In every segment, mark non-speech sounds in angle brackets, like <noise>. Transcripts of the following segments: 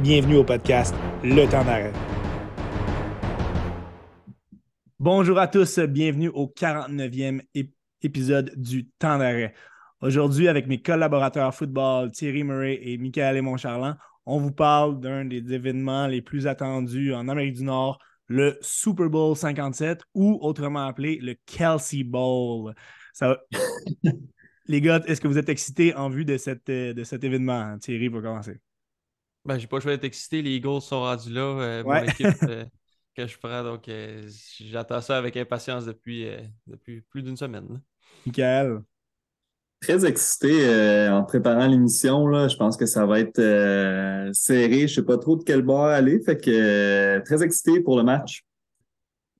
Bienvenue au podcast Le temps d'arrêt. Bonjour à tous, bienvenue au 49e épisode du temps d'arrêt. Aujourd'hui, avec mes collaborateurs football Thierry Murray et Michael Montcharlan, on vous parle d'un des événements les plus attendus en Amérique du Nord, le Super Bowl 57 ou autrement appelé le Kelsey Bowl. Ça... <laughs> les gars, est-ce que vous êtes excités en vue de, cette, de cet événement? Thierry va commencer. Ben, j'ai pas le choix d'être excité. Les Eagles sont rendus là. Euh, mon équipe <laughs> euh, que je prends. Donc, euh, j'attends ça avec impatience depuis, depuis plus d'une semaine. Michael? Très excité en préparant l'émission. Je pense que ça va être serré. Je sais pas trop de quel bord aller. Fait que très excité pour le match.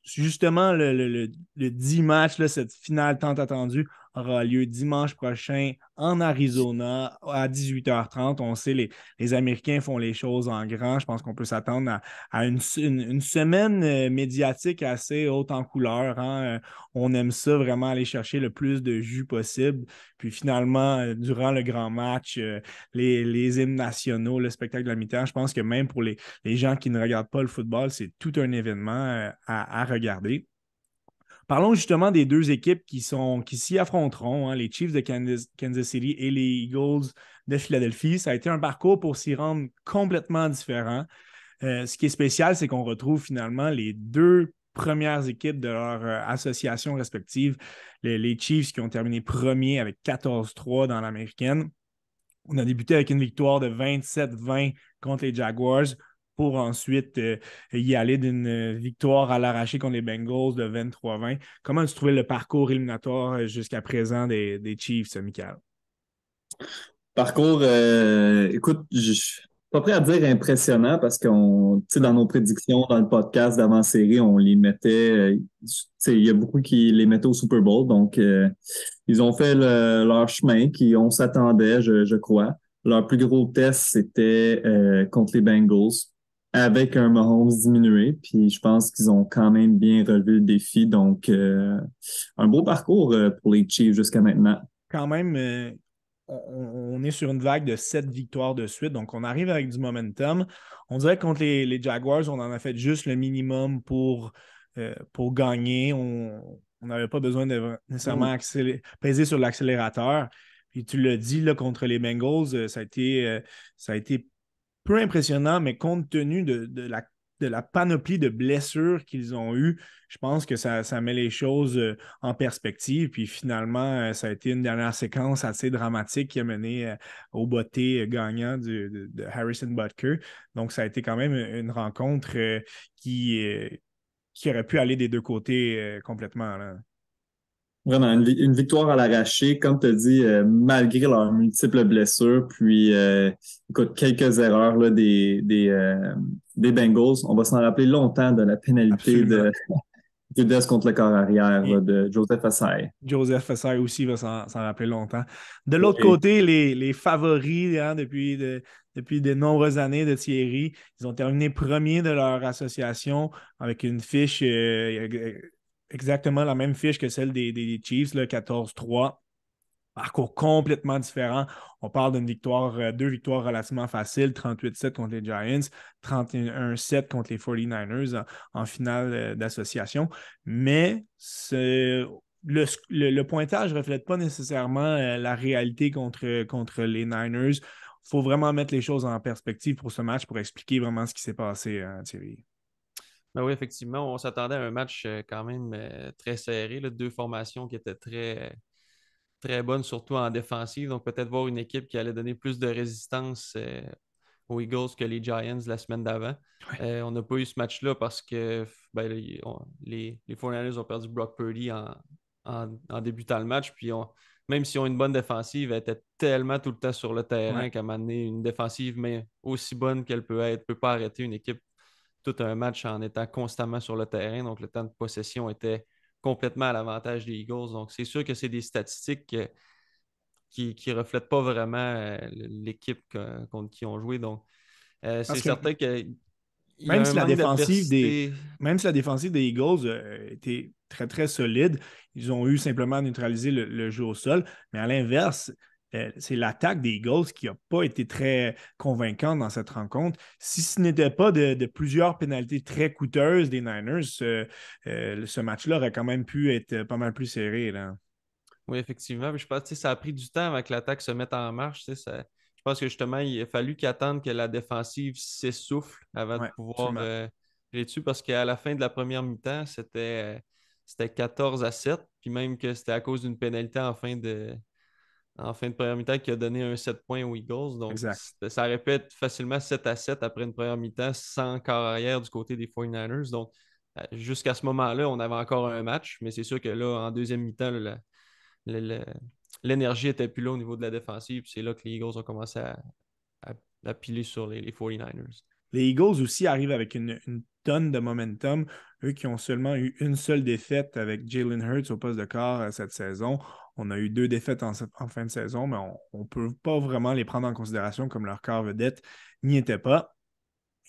Justement, le, le, le 10 match, là, cette finale tant attendue, aura lieu dimanche prochain en Arizona à 18h30. On sait, les, les Américains font les choses en grand. Je pense qu'on peut s'attendre à, une, semaine euh, médiatique assez haute en couleur. Hein. Euh, on aime ça vraiment aller chercher le plus de jus possible. Puis finalement, euh, durant le grand match, les, hymnes nationaux, le spectacle de la mi-temps, je pense que même pour les, gens qui ne regardent pas le football, c'est tout un événement à regarder. Parlons justement des deux équipes qui sont s'y affronteront, hein, les Chiefs de Kansas, City et les Eagles de Philadelphie. Ça a été un parcours pour s'y rendre complètement différent. Euh, ce qui est spécial, c'est qu'on retrouve finalement les deux premières équipes de leur euh, association respective. Les, les, Chiefs qui ont terminé premier avec 14-3 dans l'américaine. On a débuté avec une victoire de 27-20 contre les Jaguars pour ensuite euh, y aller d'une euh, victoire à l'arraché contre les Bengals de 23-20. Comment tu trouvais le parcours éliminatoire euh, jusqu'à présent des, Chiefs, Michael? Parcours, écoute, je suis pas prêt à dire impressionnant parce sais, dans nos prédictions, dans le podcast d'avant-série, on les mettait, il y a beaucoup qui les mettaient au Super Bowl, donc ils ont fait leur chemin, qui on s'attendait, je, crois. Leur plus gros test, c'était contre les Bengals avec un Mahomes diminué. Puis je pense qu'ils ont quand même bien relevé le défi. Donc, euh, un beau parcours euh, pour les Chiefs jusqu'à maintenant. Quand même, euh, on, est sur une vague de sept victoires de suite. Donc, on arrive avec du momentum. On dirait que contre les, Jaguars, on en a fait juste le minimum pour, pour gagner. On n'avait pas besoin de nécessairement mm. peser sur l'accélérateur. Puis tu l'as dit, là, contre les Bengals, ça a été, ça a été peu impressionnant, mais compte tenu de, la, panoplie de blessures qu'ils ont eues, je pense que ça, met les choses euh, en perspective. Puis finalement, euh, ça a été une dernière séquence assez dramatique qui a mené euh, au botté gagnant de, Harrison Butker. Donc, ça a été quand même une rencontre qui, aurait pu aller des deux côtés complètement. Vraiment, une, victoire à l'arraché, comme tu as dit, euh, malgré leurs multiples blessures, puis euh, écoute, quelques erreurs là, des, des, euh, des Bengals. On va s'en rappeler longtemps de la pénalité de <laughs> Judas contre le corps arrière de Joseph Assay. Joseph Assay aussi va s'en rappeler longtemps. De l'autre côté, les, les favoris hein, depuis, de, depuis de nombreuses années de Thierry, ils ont terminé premier de leur association avec une fiche exactement la même fiche que celle des, Chiefs, 14-3. Parcours complètement différent. On parle d'une victoire, euh, deux victoires relativement faciles, 38-7 contre les Giants, 31-7 contre les 49ers en, finale euh, d'association. Mais le, pointage ne reflète pas nécessairement euh, la réalité contre, contre les Niners. Il faut vraiment mettre les choses en perspective pour ce match pour expliquer vraiment ce qui s'est passé, Thierry. Ben oui, effectivement, on s'attendait à un match euh, quand même euh, très serré, deux formations qui étaient très, très bonnes, surtout en défensive. Donc peut-être voir une équipe qui allait donner plus de résistance euh, aux Eagles que les Giants la semaine d'avant. on n'a pas eu ce match-là parce que ben, les, les 49ers ont perdu Brock Purdy en, débutant le match. Puis même s'ils ont une bonne défensive, elle était tellement tout le temps sur le terrain qu'à un moment donné, une défensive, mais aussi bonne qu'elle peut être, ne peut pas arrêter une équipe tout un match en étant constamment sur le terrain. Donc, le temps de possession était complètement à l'avantage des Eagles. Donc, c'est sûr que c'est des statistiques qui ne reflètent pas vraiment euh, l'équipe contre qui ont joué. Donc, euh, c'est certain que. Même si, la défensive des, même si la défensive des Eagles euh, était très, très solide, ils ont eu simplement à neutraliser le, jeu au sol. Mais à l'inverse, euh, c'est l'attaque des Eagles qui n'a pas été très convaincante dans cette rencontre. Si ce n'était pas de, plusieurs pénalités très coûteuses des Niners, ce match-là aurait quand même pu être pas mal plus serré. Là. Oui, effectivement. Je pense que ça a pris du temps avant que l'attaque se mette en marche. Ça, je pense que justement, il a fallu qu'ils attendent que la défensive s'essouffle avant de pouvoir euh, dessus parce qu'à la fin de la première mi-temps, c'était, c'était 14 à 7. Puis même que c'était à cause d'une pénalité en fin de, en fin de première mi-temps qui a donné un 7 points aux Eagles. Donc, ça répète facilement 7 à 7 après une première mi-temps sans corps arrière du côté des 49ers. Donc, euh, jusqu'à ce moment-là, on avait encore un match, mais c'est sûr que là, en deuxième mi-temps, l'énergie était plus là au niveau de la défensive. C'est là que les Eagles ont commencé à, piler sur les, 49ers. Les Eagles aussi arrivent avec une, tonne de momentum. Eux qui ont seulement eu une seule défaite avec Jalen Hurts au poste de corps euh, cette saison. On a eu deux défaites en, fin de saison, mais on ne peut pas vraiment les prendre en considération comme leur corps vedette n'y était pas.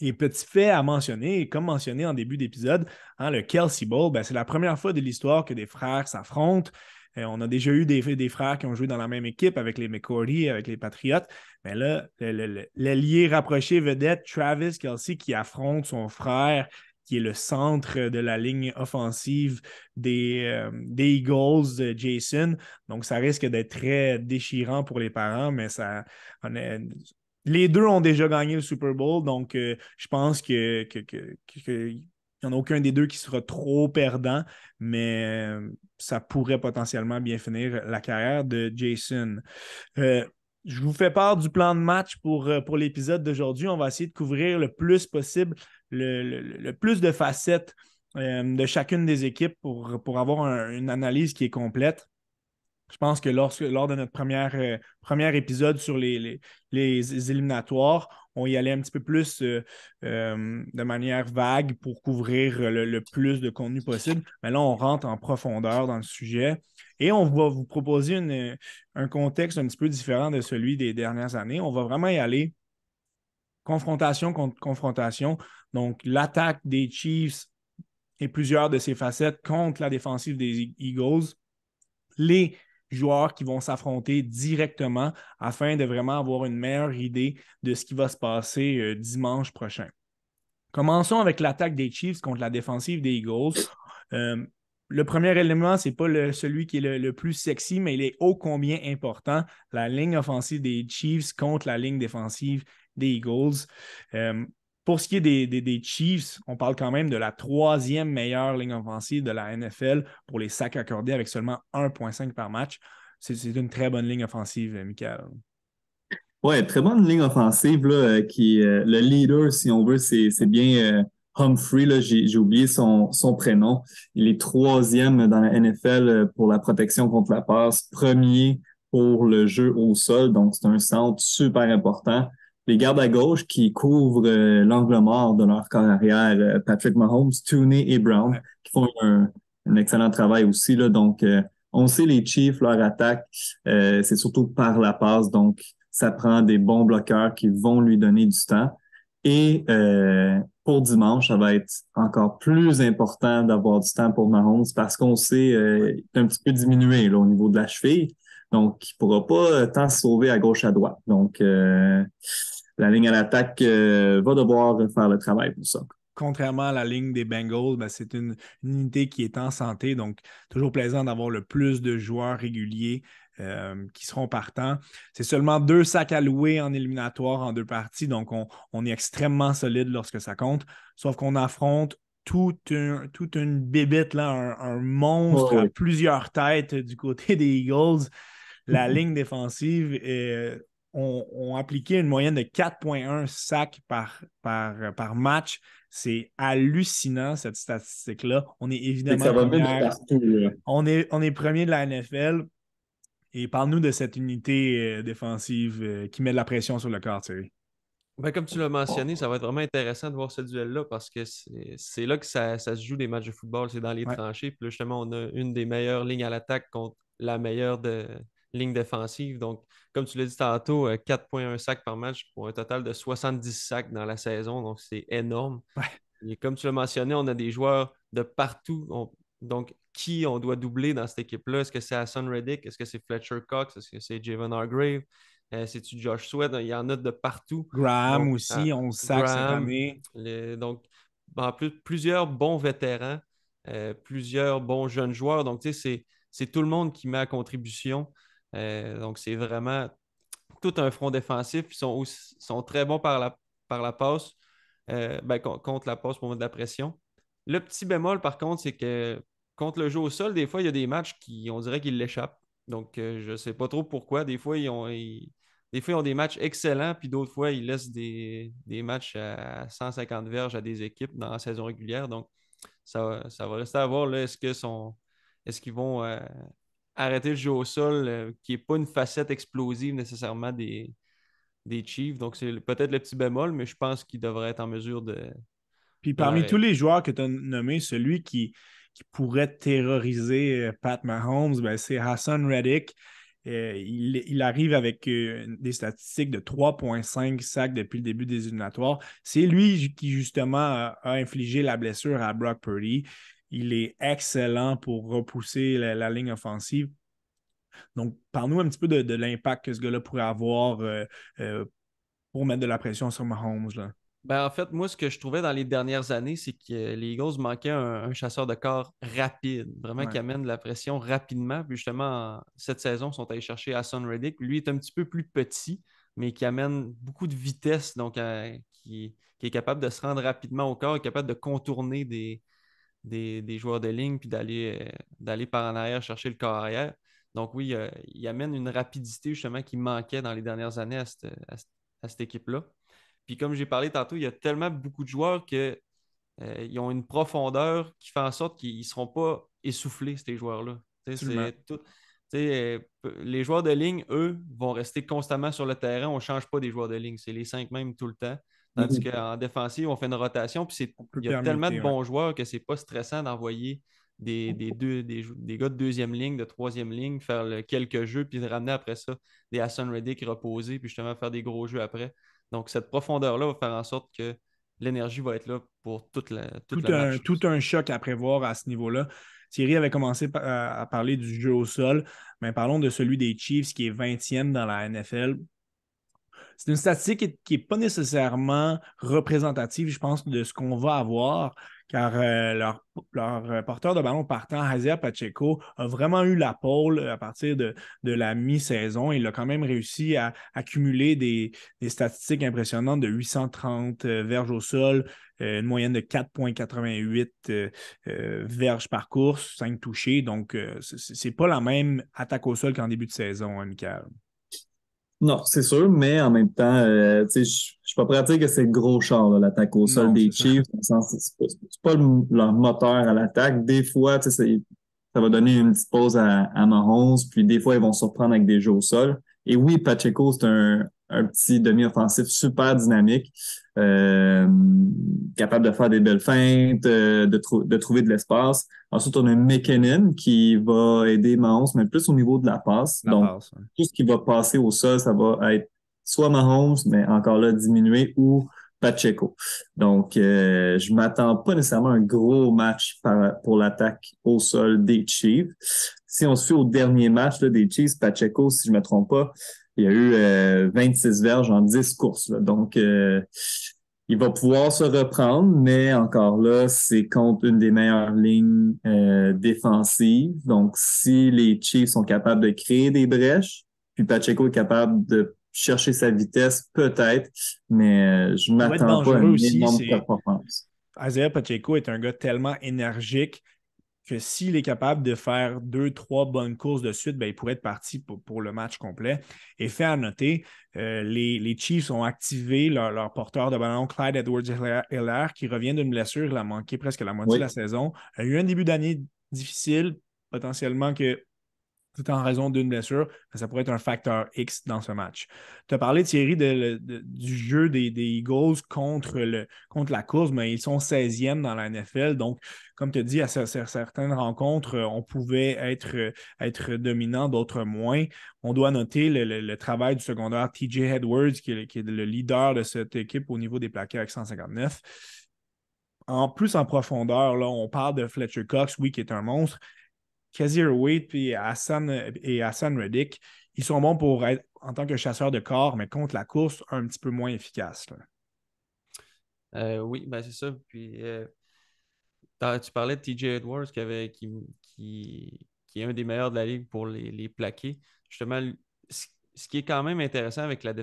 Et petit fait à mentionner, comme mentionné en début d'épisode, hein, le Kelsey Bowl, ben, c'est la première fois de l'histoire que des frères s'affrontent. On a déjà eu des, des, frères qui ont joué dans la même équipe avec les McCourty, avec les Patriots. Mais là, l'allié rapproché vedette, Travis Kelsey, qui affronte son frère, qui est le centre de la ligne offensive des, euh, des Eagles, Jason. Donc, ça risque d'être très déchirant pour les parents, mais ça, les deux ont déjà gagné le Super Bowl, donc euh, je pense que, que, n'y en a aucun des deux qui sera trop perdant, mais euh, ça pourrait potentiellement bien finir la carrière de Jason. Je vous fais part du plan de match pour, pour l'épisode d'aujourd'hui. On va essayer de couvrir le plus possible, le, plus de facettes de chacune des équipes pour, pour avoir une analyse qui est complète. Je pense que lors de notre première, premier épisode sur les, les éliminatoires, on y allait un petit peu plus euh, euh, de manière vague pour couvrir le, plus de contenu possible. Mais là, on rentre en profondeur dans le sujet et on va vous proposer un contexte un petit peu différent de celui des dernières années. On va vraiment y aller confrontation contre confrontation. Donc, l'attaque des Chiefs et plusieurs de ses facettes contre la défensive des Eagles. Les joueurs qui vont s'affronter directement afin de vraiment avoir une meilleure idée de ce qui va se passer euh, dimanche prochain. Commençons avec l'attaque des Chiefs contre la défensive des Eagles. Euh, le premier élément, ce n'est pas celui qui est le, plus sexy, mais il est ô combien important. La ligne offensive des Chiefs contre la ligne défensive des Eagles. Euh, pour ce qui est des, Chiefs, on parle quand même de la troisième meilleure ligne offensive de la NFL pour les sacs accordés avec seulement 1,5 par match. C'est une très bonne ligne offensive, Michael. Oui, très bonne ligne offensive. Là, euh, qui, euh, le leader, si on veut, c'est bien euh, Humphrey. J'ai oublié son, son, prénom. Il est troisième dans la NFL pour la protection contre la passe, premier pour le jeu au sol. Donc, c'est un centre super important les gardes à gauche qui couvrent euh, l'angle mort de leur carrière, euh, Patrick Mahomes, Tooney et Brown, qui font un, excellent travail aussi. Là. Donc, euh, on sait les Chiefs, leur attaque, c'est surtout par la passe. Donc, ça prend des bons bloqueurs qui vont lui donner du temps. Et pour dimanche, ça va être encore plus important d'avoir du temps pour Mahomes parce qu'on sait euh, est un petit peu diminué là, au niveau de la cheville. Donc, il ne pourra pas tant se sauver à gauche à droite. Donc, la ligne à l'attaque euh, va devoir faire le travail pour ça. Contrairement à la ligne des Bengals, ben, c'est une, unité qui est en santé, donc toujours plaisant d'avoir le plus de joueurs réguliers euh, qui seront partants. C'est seulement deux sacs alloués en éliminatoire en deux parties, donc on, est extrêmement solide lorsque ça compte, sauf qu'on affronte toute, une bébête, là, un, monstre à plusieurs têtes du côté des Eagles. La <laughs> ligne défensive est ont, appliqué une moyenne de 4,1 sacs par, par, par match. C'est hallucinant, cette statistique-là. On est évidemment. on, est, on est premier de la NFL. Et parle-nous de cette unité euh, défensive euh, qui met de la pression sur le corps, Thierry. Ben, comme tu l'as mentionné, ça va être vraiment intéressant de voir ce duel-là parce que c'est là que ça, se joue des matchs de football, c'est dans les tranchées. Puis là, justement, on a une des meilleures lignes à l'attaque contre la meilleure de, ligne défensive. Donc, comme tu l'as dit tantôt, 4,1 euh, sacs par match pour un total de 70 sacs dans la saison. Donc, c'est énorme. Et comme tu l'as mentionné, on a des joueurs de partout. donc, qui on doit doubler dans cette équipe-là? Est-ce que c'est Hassan Reddick? Est-ce que c'est Fletcher Cox? Est-ce que c'est Javon Hargrave? Euh, c'est-tu Josh Sweat? Il y en a de partout. Graham aussi, on le sac cette année. donc, en plus, plusieurs bons vétérans, euh, plusieurs bons jeunes joueurs. Donc, tu sais, c'est tout le monde qui met à contribution. Euh, donc, c'est vraiment tout un front défensif. Ils sont, sont très bons par la, par la passe, ben, contre la passe pour mettre de la pression. Le petit bémol, par contre, c'est que contre le jeu au sol, des fois, il y a des matchs qui, on dirait qu'ils l'échappent. Donc, euh, je ne sais pas trop pourquoi. Des fois, ils ont, des fois, ont des matchs excellents, puis d'autres fois, ils laissent des, matchs à 150 verges à des équipes dans la saison régulière. Donc, ça, ça va rester à voir. Est-ce qu'ils vont euh, arrêter le jeu au sol, euh, qui n'est pas une facette explosive nécessairement des, des Chiefs. Donc, c'est peut-être le petit bémol, mais je pense qu'ils devraient être en mesure de. Puis parmi tous les joueurs que tu as nommés, celui qui, qui pourrait terroriser euh, Pat Mahomes, ben, c'est Hassan Reddick. Euh, il, arrive avec euh, des statistiques de 3,5 sacs depuis le début des éliminatoires. C'est lui qui, justement, a, infligé la blessure à Brock Purdy. Il est excellent pour repousser la, ligne offensive. Donc, parle-nous un petit peu de, l'impact que ce gars-là pourrait avoir pour mettre de la pression sur Mahomes. Là. Ben, en fait, moi, ce que je trouvais dans les dernières années, c'est que les Eagles manquaient un, chasseur de corps rapide, vraiment qui amène de la pression rapidement. Puis justement, cette saison, ils sont allés chercher Hassan Reddick. Lui est un petit peu plus petit, mais qui amène beaucoup de vitesse, donc euh, qui, est capable de se rendre rapidement au corps, capable de contourner des, des, joueurs de ligne, puis d'aller, euh, par en arrière chercher le corps arrière. Donc oui, euh, il amène une rapidité justement qui manquait dans les dernières années à cette équipe-là. Puis comme j'ai parlé tantôt, il y a tellement beaucoup de joueurs qu'ils euh, ont une profondeur qui fait en sorte qu'ils ne seront pas essoufflés, ces joueurs-là. Euh, les joueurs de ligne, eux, vont rester constamment sur le terrain. On ne change pas des joueurs de ligne. C'est les cinq mêmes tout le temps. Tandis mm-hmm. qu'en défensive, on fait une rotation. Puis il y a tellement de bons joueurs que c'est pas stressant d'envoyer des, deux, des, gars de deuxième ligne, de troisième ligne, faire quelques jeux, puis de ramener après ça des Hassan Reddick reposer, puis justement faire des gros jeux après. Donc, cette profondeur-là va faire en sorte que l'énergie va être là pour toute la, toute tout, un, tout un choc à prévoir à ce niveau-là. Thierry avait commencé à parler du jeu au sol, mais parlons de celui des Chiefs qui est 20e dans la NFL. C'est une statistique qui n'est pas nécessairement représentative, je pense, de ce qu'on va avoir, car euh, leur, euh, porteur de ballon partant, Isaiah Pacheco, a vraiment eu la pole à partir de, la mi-saison. Il a quand même réussi à accumuler des, statistiques impressionnantes de 830 euh, verges au sol, une moyenne de 4,88 verges par course, 5 touchés. Donc, c'est pas la même attaque au sol qu'en début de saison, hein, Michael. Non, c'est sûr, mais en même temps, euh, je suis pas prêt à dire que c'est le gros char, l'attaque au sol des Chiefs. C'est pas, leur moteur à l'attaque. Des fois, ça va donner une petite pause à, à puis des fois, ils vont surprendre avec des jeux au sol. Et oui, Pacheco, c'est un, un petit demi-offensif super dynamique, euh, capable de faire des belles feintes, euh, de, de, trouver de l'espace. Ensuite, on a McKinnon qui va aider Mahomes, mais plus au niveau de la passe. Donc, tout ce qui va passer au sol, ça va être soit Mahomes, mais encore là, diminué, ou Pacheco. Donc, euh, je m'attends pas nécessairement à un gros match pour l'attaque au sol des Chiefs. Si on se fait au dernier match là, des Chiefs, Pacheco, si je me trompe pas, il y a eu 26 euh, verges en 10 courses. Donc, euh, il va pouvoir se reprendre, mais encore là, c'est contre une des meilleures lignes euh, défensives. Donc, si les Chiefs sont capables de créer des brèches, puis Pacheco est capable de chercher sa vitesse, peut-être, mais je m'attends pas à une énorme performance. Isaiah Pacheco est un gars tellement énergique que s'il est capable de faire deux, trois bonnes courses de suite, ben, il pourrait être parti pour, le match complet. Et fait à noter, euh, les, Chiefs ont activé leur, porteur de ballon, Clyde Edwards-Hiller, qui revient d'une blessure. Il a manqué presque la moitié de la saison. Il a eu un début d'année difficile, potentiellement que tout en raison d'une blessure, ça pourrait être un facteur X dans ce match. Tu as parlé, Thierry, du jeu des, Eagles contre, le, contre la course, mais ils sont 16e dans la NFL. Donc, comme tu as dit, à certaines rencontres, on pouvait être, être dominant, d'autres moins. On doit noter le, travail du secondaire TJ Edwards, qui est, qui est, le leader de cette équipe au niveau des plaqués avec 159. En plus, en profondeur, là, on parle de Fletcher Cox, oui, qui est un monstre, Kazir Wade et Hassan, et Hassan Reddick, ils sont bons pour être en tant que chasseurs de corps, mais contre la course, un petit peu moins efficaces. Euh, oui, ben c'est ça. Puis euh, tu parlais de TJ Edwards qui, avait, qui, qui, est un des meilleurs de la ligue pour les, plaquer. Justement, ce qui est quand même intéressant avec la,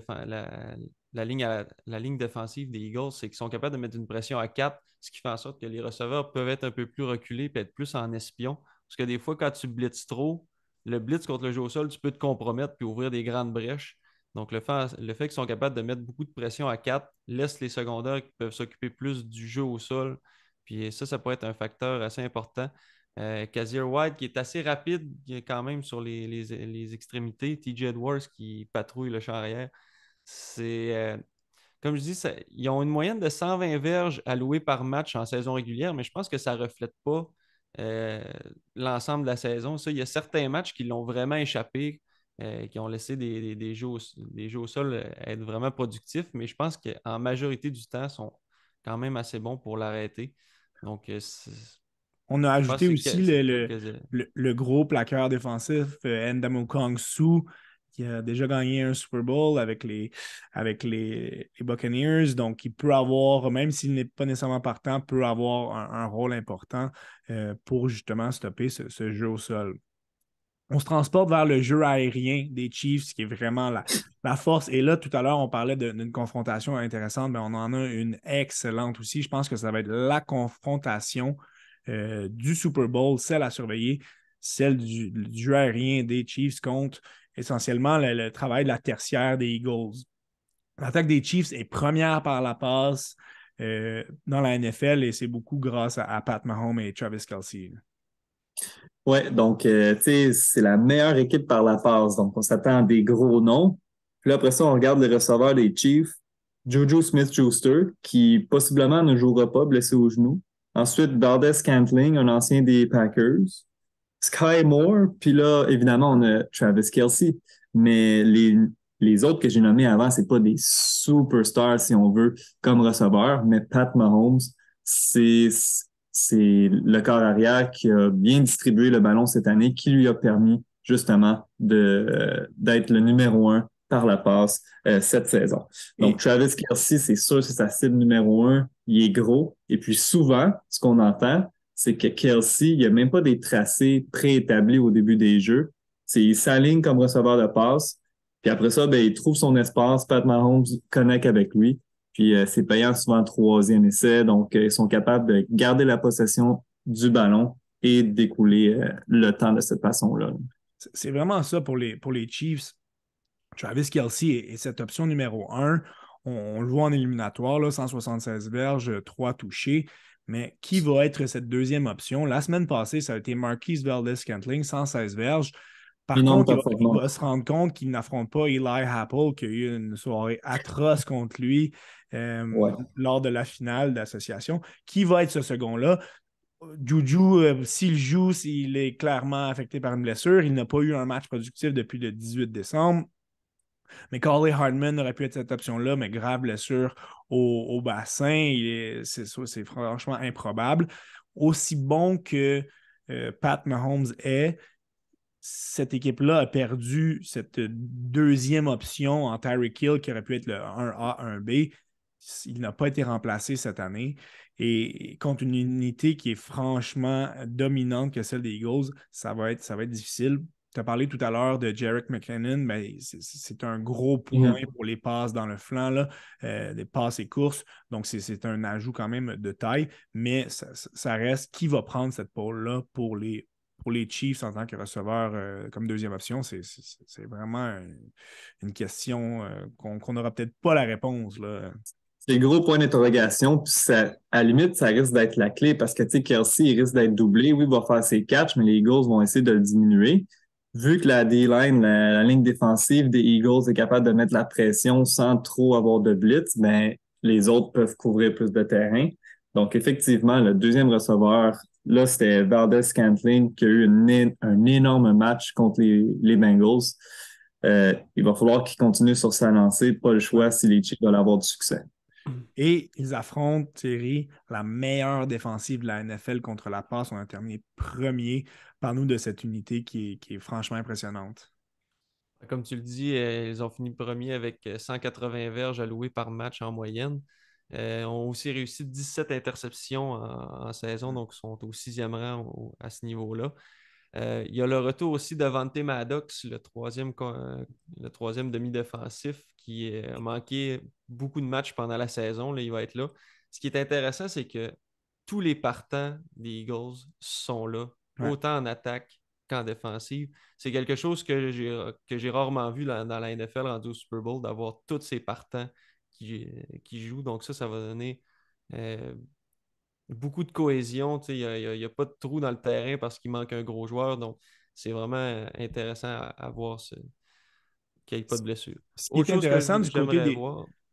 la, ligne, la ligne défensive des Eagles, c'est qu'ils sont capables de mettre une pression à 4, ce qui fait en sorte que les receveurs peuvent être un peu plus reculés et être plus en espion. Parce que des fois, quand tu blitzes trop, le blitz contre le jeu au sol, tu peux te compromettre puis ouvrir des grandes brèches. Donc, le fait, qu'ils sont capables de mettre beaucoup de pression à 4 laisse les secondaires qui peuvent s'occuper plus du jeu au sol. Puis ça, ça pourrait être un facteur assez important. Euh, Kazir White, qui est assez rapide quand même sur les, extrémités. TJ Edwards, qui patrouille le champ arrière. C'est. Euh, comme je dis, ils ont une moyenne de 120 verges allouées par match en saison régulière, mais je pense que ça ne reflète pas euh, l'ensemble de la saison. Ça, il y a certains matchs qui l'ont vraiment échappé, euh, qui ont laissé des, des, jeux au, des, jeux au, sol euh, être vraiment productifs, mais je pense qu'en majorité du temps, ils sont quand même assez bons pour l'arrêter. Donc, on a ajouté aussi le, le, gros plaqueur défensif, Endamo Kong Su, qui a déjà gagné un Super Bowl avec les, avec les, Buccaneers. Donc, il peut avoir, même s'il n'est pas nécessairement partant, peut avoir un, rôle important euh, pour justement stopper ce, jeu au sol. On se transporte vers le jeu aérien des Chiefs, qui est vraiment la, force. Et là, tout à l'heure, on parlait d'une confrontation intéressante, mais on en a une excellente aussi. Je pense que ça va être la confrontation euh, du Super Bowl, celle à surveiller, celle du, du jeu aérien des Chiefs contre essentiellement le, travail de la tertiaire des Eagles. L'attaque des Chiefs est première par la passe euh, dans la NFL et c'est beaucoup grâce à, Pat Mahomes et Travis Kelsey. Oui, donc, euh, c'est la meilleure équipe par la passe. Donc, on s'attend à des gros noms. Puis après ça, on regarde les receveurs des Chiefs. Juju Smith-Schuster, qui possiblement ne jouera pas, blessé au genou. Ensuite, Valdez Cantling, un ancien des Packers. Sky Moore, puis là, évidemment, on a Travis Kelsey, mais les, les autres que j'ai nommés avant, c'est pas des superstars, si on veut, comme receveur, mais Pat Mahomes, c'est c'est le corps arrière qui a bien distribué le ballon cette année, qui lui a permis justement de d'être le numéro un par la passe euh, cette saison. Donc, Travis Kelsey, c'est sûr, c'est sa cible numéro un. Il est gros. Et puis souvent, ce qu'on entend, c'est que Kelsey, il n'y a même pas des tracés préétablis au début des jeux. C'est, il s'aligne comme receveur de passe. Puis après ça, ben, il trouve son espace. Pat Mahomes connecte avec lui. Puis euh, c'est payant souvent troisième essai. Donc, euh, ils sont capables de garder la possession du ballon et d'écouler euh, le temps de cette façon-là. C'est vraiment ça pour les, pour les Chiefs. Travis Kelsey est, cette option numéro un. On, le voit en éliminatoire, là, 176 verges, 3 touchés. Mais qui va être cette deuxième option? La semaine passée, ça a été Marquise Valdez-Scantling, 116 verges. Par contre, il va, se rendre compte qu'il n'affronte pas Eli Apple, qui a eu une soirée atroce contre lui euh, lors de la finale d'association. Qui va être ce second-là? Juju, euh, s'il joue, s'il est clairement affecté par une blessure, il n'a pas eu un match productif depuis le 18 décembre. Mais Carly Hardman aurait pu être cette option-là, mais grave blessure au, bassin, c'est franchement improbable. Aussi bon que euh, Pat Mahomes est, cette équipe-là a perdu cette deuxième option en Tyreek Hill qui aurait pu être le 1A, 1B. Il n'a pas été remplacé cette année. Et contre une unité qui est franchement dominante que celle des Eagles, ça va être difficile tu as parlé tout à l'heure de Jarek McKinnon, mais c'est un gros point pour les passes dans le flanc, là, euh, des passes et courses. Donc, c'est un ajout quand même de taille, mais ça, reste qui va prendre cette pôle-là pour les, pour les Chiefs en tant que receveur euh, comme deuxième option? C'est vraiment une, question euh, qu'on n'aura peut-être pas la réponse. C'est un gros point d'interrogation. Puis à la limite, ça risque d'être la clé parce que tu sais, Kelsey, il risque d'être doublé. Oui, il va faire ses catchs, mais les Eagles vont essayer de le diminuer vu que la D-line, la, ligne défensive des Eagles est capable de mettre la pression sans trop avoir de blitz, ben, les autres peuvent couvrir plus de terrain. Donc, effectivement, le deuxième receveur, là, c'était Valdez Scantling qui a eu un énorme match contre les, Bengals. Euh, il va falloir qu'il continue sur sa lancée. Pas le choix si les Chiefs veulent avoir du succès. Et ils affrontent, Thierry, la meilleure défensive de la NFL contre la passe. On a terminé premier Parle-nous de cette unité qui est, franchement impressionnante. Comme tu le dis, euh, ils ont fini premier avec 180 verges allouées par match en moyenne. Ils ont aussi réussi 17 interceptions en, saison, donc sont au sixième rang à ce niveau-là. Euh, il y a le retour aussi de Vante Maddox, le troisième, le troisième demi-défensif, qui a manqué beaucoup de matchs pendant la saison. Là, il va être là. Ce qui est intéressant, c'est que tous les partants des Eagles sont là, autant en attaque qu'en défensive. C'est quelque chose que j'ai rarement vu dans, la NFL rendu au Super Bowl, d'avoir tous ces partants qui, qui, jouent. Donc ça, ça va donner euh, beaucoup de cohésion. Il n'y a, pas de trou dans le terrain parce qu'il manque un gros joueur. Donc, c'est vraiment intéressant à, voir qu'il n'y ait pas de blessure. Ce qui, est intéressant du côté des...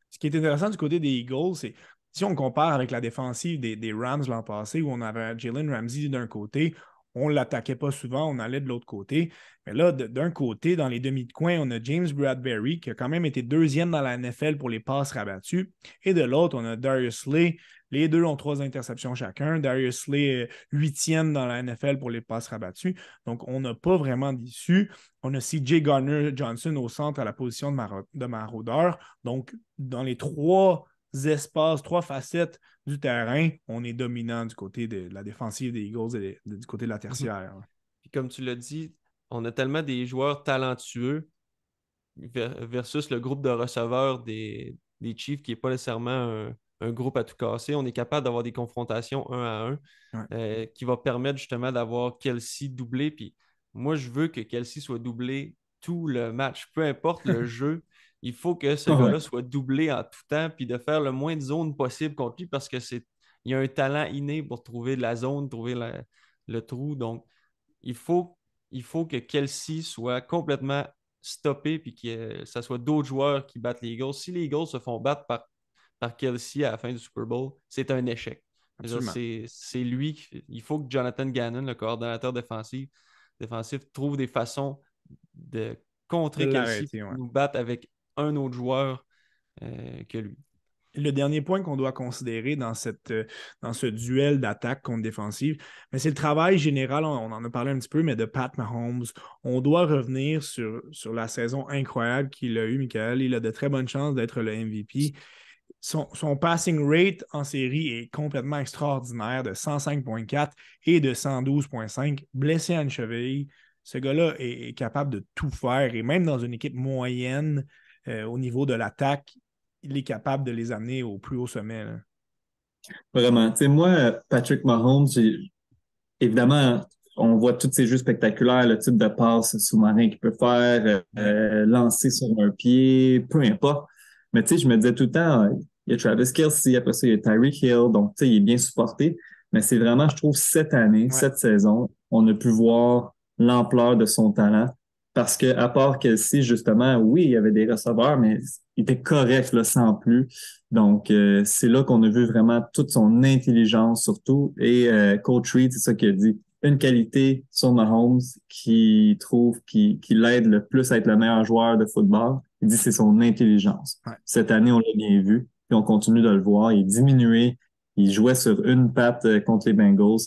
ce qui est intéressant du côté des Eagles, c'est si on compare avec la défensive des, Rams l'an passé, où on avait Jalen Ramsey d'un côté, on ne l'attaquait pas souvent, on allait de l'autre côté. Mais là, d'un côté, dans les demi de coin, on a James Bradbury, qui a quand même été deuxième dans la NFL pour les passes rabattues. Et de l'autre, on a Darius Slay, les deux ont trois interceptions chacun. Darius Slay huitième dans la NFL pour les passes rabattues. Donc, on n'a pas vraiment d'issue. On a CJ Garner Johnson au centre à la position de, de maraudeur. Donc, dans les trois espaces, trois facettes du terrain, on est dominant du côté de la défensive des Eagles et du côté de la tertiaire. Puis comme tu l'as dit, on a tellement des joueurs talentueux versus le groupe de receveurs des, des Chiefs qui n'est pas nécessairement un, un groupe à tout casser. On est capable d'avoir des confrontations un à un euh, qui va permettre justement d'avoir Kelsey doublé. Puis moi, je veux que Kelsey soit doublé tout le match. Peu importe le <laughs> jeu, il faut que ce gars-là soit doublé en tout temps puis de faire le moins de zones possible contre lui parce que c'est il y a un talent inné pour trouver la zone, trouver le trou. Donc, il faut, il faut que Kelsey soit complètement stoppé puis que ce soit d'autres joueurs qui battent les Eagles. Si les Eagles se font battre par par Kelsey à la fin du Super Bowl, c'est un échec. C'est lui, il faut que Jonathan Gannon, le coordonnateur défensif, défensif trouve des façons de contrer Kelsey pour nous battre avec un autre joueur euh, que lui. Le dernier point qu'on doit considérer dans, cette, euh, dans ce duel d'attaque contre défensive, c'est le travail général, on, en a parlé un petit peu, mais de Pat Mahomes. On doit revenir sur, sur la saison incroyable qu'il a eue, Michael. Il a de très bonnes chances d'être le MVP son, passing rate en série est complètement extraordinaire de 105.4 et de 112.5. Blessé à une cheville, ce gars-là est, capable de tout faire et même dans une équipe moyenne euh, au niveau de l'attaque, il est capable de les amener au plus haut sommet. Vraiment. Tu sais, moi, Patrick Mahomes, évidemment, on voit tous ces jeux spectaculaires, le type de passe sous-marin qu'il peut faire, euh, lancer sur un pied, peu importe. Mais tu sais, je me disais tout le temps, il y a Travis Kelsey, après ça, il y a Tyreek Hill, donc tu sais, il est bien supporté. Mais c'est vraiment, je trouve, cette année, cette saison, on a pu voir l'ampleur de son talent. Parce que, à part Kelsey, justement, oui, il y avait des receveurs, mais il était correct, là, sans plus. Donc, euh, c'est là qu'on a vu vraiment toute son intelligence, surtout. Et euh, Coach Reed, c'est ça qu'il a dit. Une qualité sur Mahomes qui trouve, qui, qui l'aide le plus à être le meilleur joueur de football. Il dit c'est son intelligence. Cette année, on l'a bien vu, puis on continue de le voir. Il est diminué. Il jouait sur une patte euh, contre les Bengals.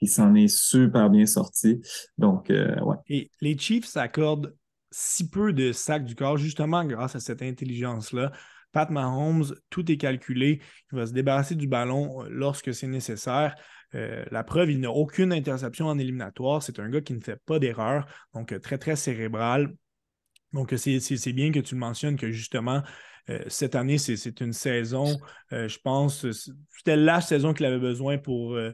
Il s'en est super bien sorti. Donc, euh, ouais. Et les Chiefs s'accordent si peu de sacs du corps, justement grâce à cette intelligence-là. Pat Mahomes, tout est calculé. Il va se débarrasser du ballon euh, lorsque c'est nécessaire. la preuve, il n'a aucune interception en éliminatoire. C'est un gars qui ne fait pas d'erreur, donc très, très cérébral. Donc, c'est bien que tu le mentionnes que justement, euh, cette année, c'est une saison, euh, je pense, c'était la saison qu'il avait besoin pour euh,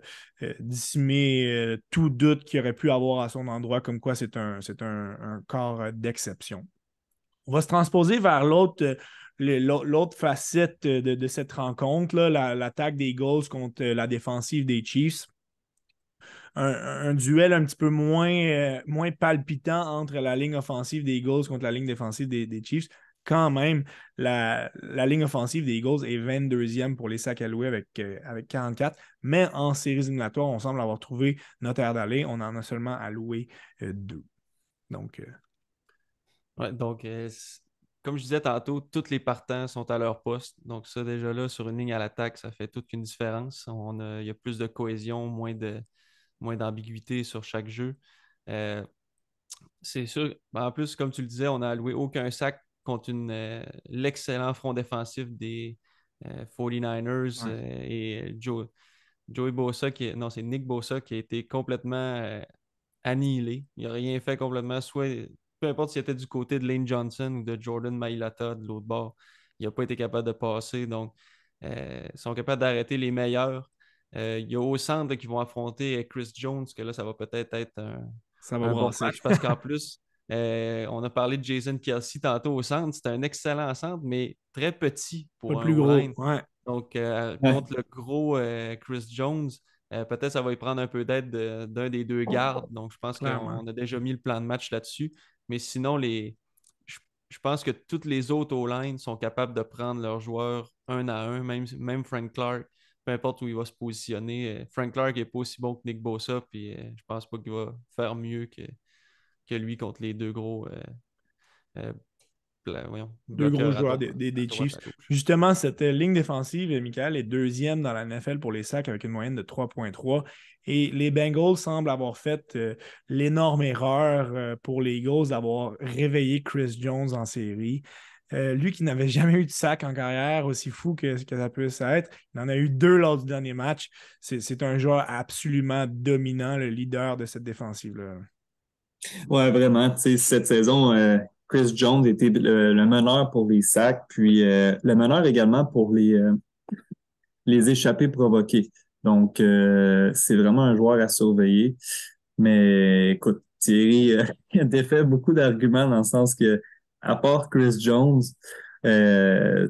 dissimer tout doute qu'il aurait pu avoir à son endroit, comme quoi c'est un, un, corps d'exception. On va se transposer vers l'autre. L'autre facette de, cette rencontre, l'attaque des Eagles contre la défensive des Chiefs un, duel un petit peu moins, euh, moins palpitant entre la ligne offensive des Eagles contre la ligne défensive des, Chiefs. Quand même, la, ligne offensive des Eagles est 22e pour les sacs alloués avec, euh, avec 44. Mais en séries éliminatoires, on semble avoir trouvé notre air d'aller. On en a seulement alloué euh, deux. Donc. donc, comme je disais tantôt, tous les partants sont à leur poste. Donc, ça, déjà là, sur une ligne à l'attaque, ça fait toute une différence. Il y a plus de cohésion, moins de, moins d'ambiguïté sur chaque jeu. c'est sûr. En plus, comme tu le disais, on n'a alloué aucun sac contre l'excellent front défensif des 49ers et Joe, Joey Bosa, qui non, c'est Nick Bosa qui a été complètement annihilé. Il n'a rien fait complètement, soit peu importe s'il était du côté de Lane Johnson ou de Jordan Mailata de l'autre bord, il n'a pas été capable de passer. Donc, euh, ils sont capables d'arrêter les meilleurs. Euh, il y a au centre qui vont affronter Chris Jones, que là, ça va peut-être être un, ça va bon match parce qu'en <laughs> plus, euh, on a parlé de Jason Kelsey tantôt au centre. C'est un excellent centre, mais très petit pour pas un plus gros. Donc, contre le gros Chris Jones, peut-être ça va y prendre un peu d'aide d'un des deux gardes. Donc, je pense qu'on a déjà mis le plan de match là-dessus. Mais sinon, les, je, pense que toutes les autres O-line sont capables de prendre leurs joueurs un à un, même, même Frank Clark, peu importe où il va se positionner. Euh, Frank Clark n'est pas aussi bon que Nick Bosa, puis euh, je pense pas qu'il va faire mieux que, que lui contre les deux gros euh, deux gros joueurs des, Chiefs. Justement, cette ligne défensive, Michael, est deuxième dans la NFL pour les sacs avec une moyenne de 3.3. Et les Bengals semblent avoir fait euh, l'énorme erreur euh, pour les Eagles d'avoir réveillé Chris Jones en série. Euh, lui qui n'avait jamais eu de sac en carrière, aussi fou que, ça puisse être, il en a eu deux lors du dernier match. C'est un joueur absolument dominant, le leader de cette défensive-là. Ouais, vraiment. Cette saison, Chris Jones était le, meneur pour les sacs, puis euh, le meneur également pour les, euh, les échappées provoquées. Donc, euh, c'est vraiment un joueur à surveiller. Mais écoute, Thierry <laughs> a défait beaucoup d'arguments dans le sens que, à part Chris Jones, les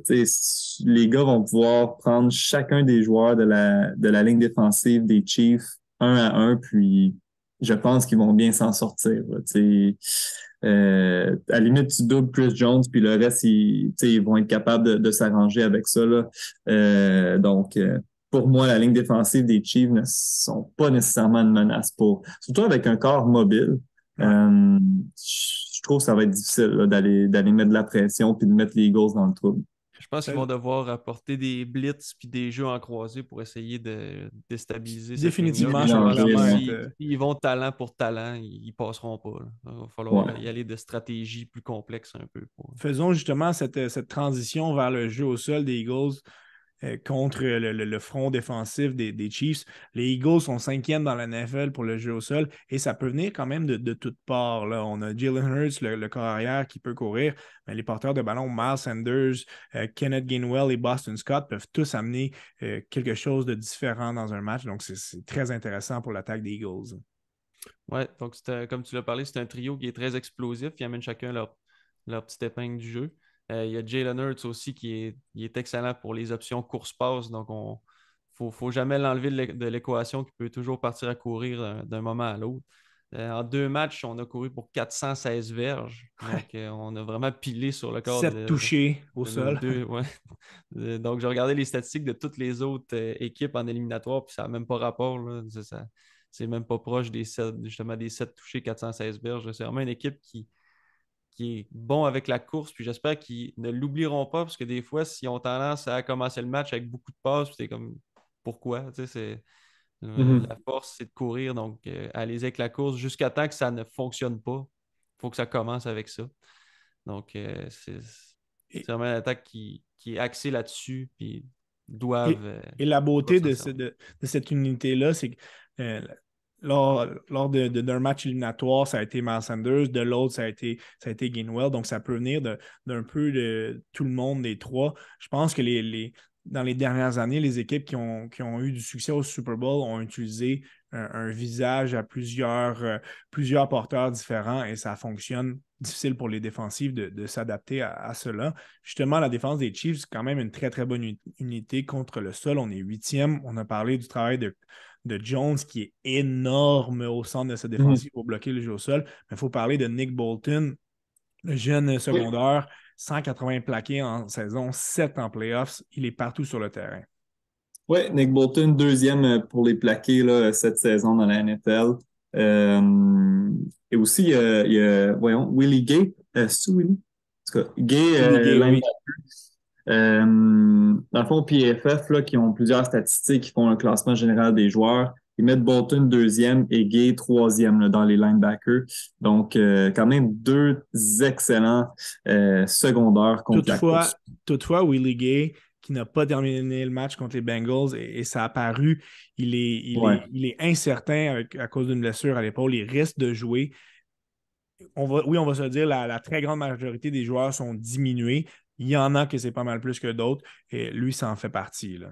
gars vont pouvoir prendre chacun des joueurs de la, de la ligne défensive des Chiefs un à un, puis je pense qu'ils vont bien s'en sortir. Euh, à la limite, tu doubles Chris Jones, puis le reste, ils, ils vont être capables de, s'arranger avec ça. Là. Euh, donc, euh, pour moi, la ligne défensive des Chiefs ne sont pas nécessairement une menace pour, surtout avec un corps mobile. Trouve que ça va être difficile d'aller d'aller mettre de la pression puis de mettre les Eagles dans le trouble. Je pense qu'ils vont devoir apporter des blitz puis des jeux en croisé pour essayer de déstabiliser. Définitivement, je ils vont talent pour talent, ils, ne passeront pas. Il va falloir y aller de stratégie plus complexe un peu. Faisons justement cette, cette transition vers le jeu au sol des Eagles. Euh, contre le, front défensif des, Chiefs. Les Eagles sont cinquièmes dans la NFL pour le jeu au sol et ça peut venir quand même de, toutes parts. Là. On a Jalen Hurts, le, corps arrière, qui peut courir, mais les porteurs de ballon, Miles Sanders, euh, Kenneth Gainwell et Boston Scott peuvent tous amener euh, quelque chose de différent dans un match. Donc, c'est très intéressant pour l'attaque des Eagles. Oui, donc comme tu l'as parlé, c'est un trio qui est très explosif. Ils amènent chacun leur, leur petite épingle du jeu. Euh, il y a Jalen Hurts aussi qui est, est excellent pour les options course-passe. Donc, on ne faut, jamais l'enlever de l'équation qui peut toujours partir à courir euh, d'un moment à l'autre. Euh, en deux matchs, on a couru pour 416 verges. Donc, on a vraiment pilé sur le corps. Sept touchés au sol. donc, j'ai regardé les statistiques de toutes les autres équipes en éliminatoire, puis ça n'a même pas rapport. C'est même pas proche des 7, justement des 7 touchés, 416 verges. C'est vraiment une équipe qui, qui est bon avec la course. Puis j'espère qu'ils ne l'oublieront pas parce que des fois, s'ils ont tendance à commencer le match avec beaucoup de passes, c'est comme pourquoi? Tu sais, c'est, euh, mm-hmm. La force, c'est de courir. Donc, euh, allez avec la course jusqu'à temps que ça ne fonctionne pas. Il faut que ça commence avec ça. Donc, euh, c'est, vraiment une attaque qui, est axée là-dessus. Puis doivent. Et, la beauté de, de, cette unité-là, c'est que lors, lors d'un match éliminatoire, ça a été Miles Sanders, de l'autre, ça a été, ça a été Gainwell. Donc, ça peut venir d'un peu de tout le monde des trois. Je pense que les, dans les dernières années, les équipes qui ont, qui ont eu du succès au Super Bowl ont utilisé un, visage à plusieurs, euh, plusieurs porteurs différents et ça fonctionne difficile pour les défensives de, s'adapter à, cela. Justement, la défense des Chiefs, c'est quand même une très, très bonne unité contre le sol. On est huitième. On a parlé du travail de, de Jones qui est énorme au centre de sa mhm. défensive pour bloquer le jeu au sol. Mais il faut parler de Nick Bolton, le jeune secondaire, 180 plaqués en saison, 7 en playoffs. Il est partout sur le terrain. Oui, Nick Bolton, deuxième pour les plaqués là, cette saison dans la NFL. Euh, et aussi, il y a, voyons, Willie Gay. Euh, c'est Willie? En tout cas, Gay, euh, euh, dans le fond, PFF, là, qui ont plusieurs statistiques, qui font un classement général des joueurs, Ils mettent Bolton deuxième et Gay troisième dans les linebackers. Donc, euh, quand même deux excellents euh, secondaires contre toutefois, la. Toutefois, Willie Gay, qui n'a pas terminé le match contre les Bengals, et, ça a apparu, il est, il est, incertain à cause d'une blessure à l'épaule. Il risque de jouer. On va, oui, on va se dire la, la très grande majorité des joueurs sont diminués. Il y en a que c'est pas mal plus que d'autres, et lui, ça en fait partie. Là.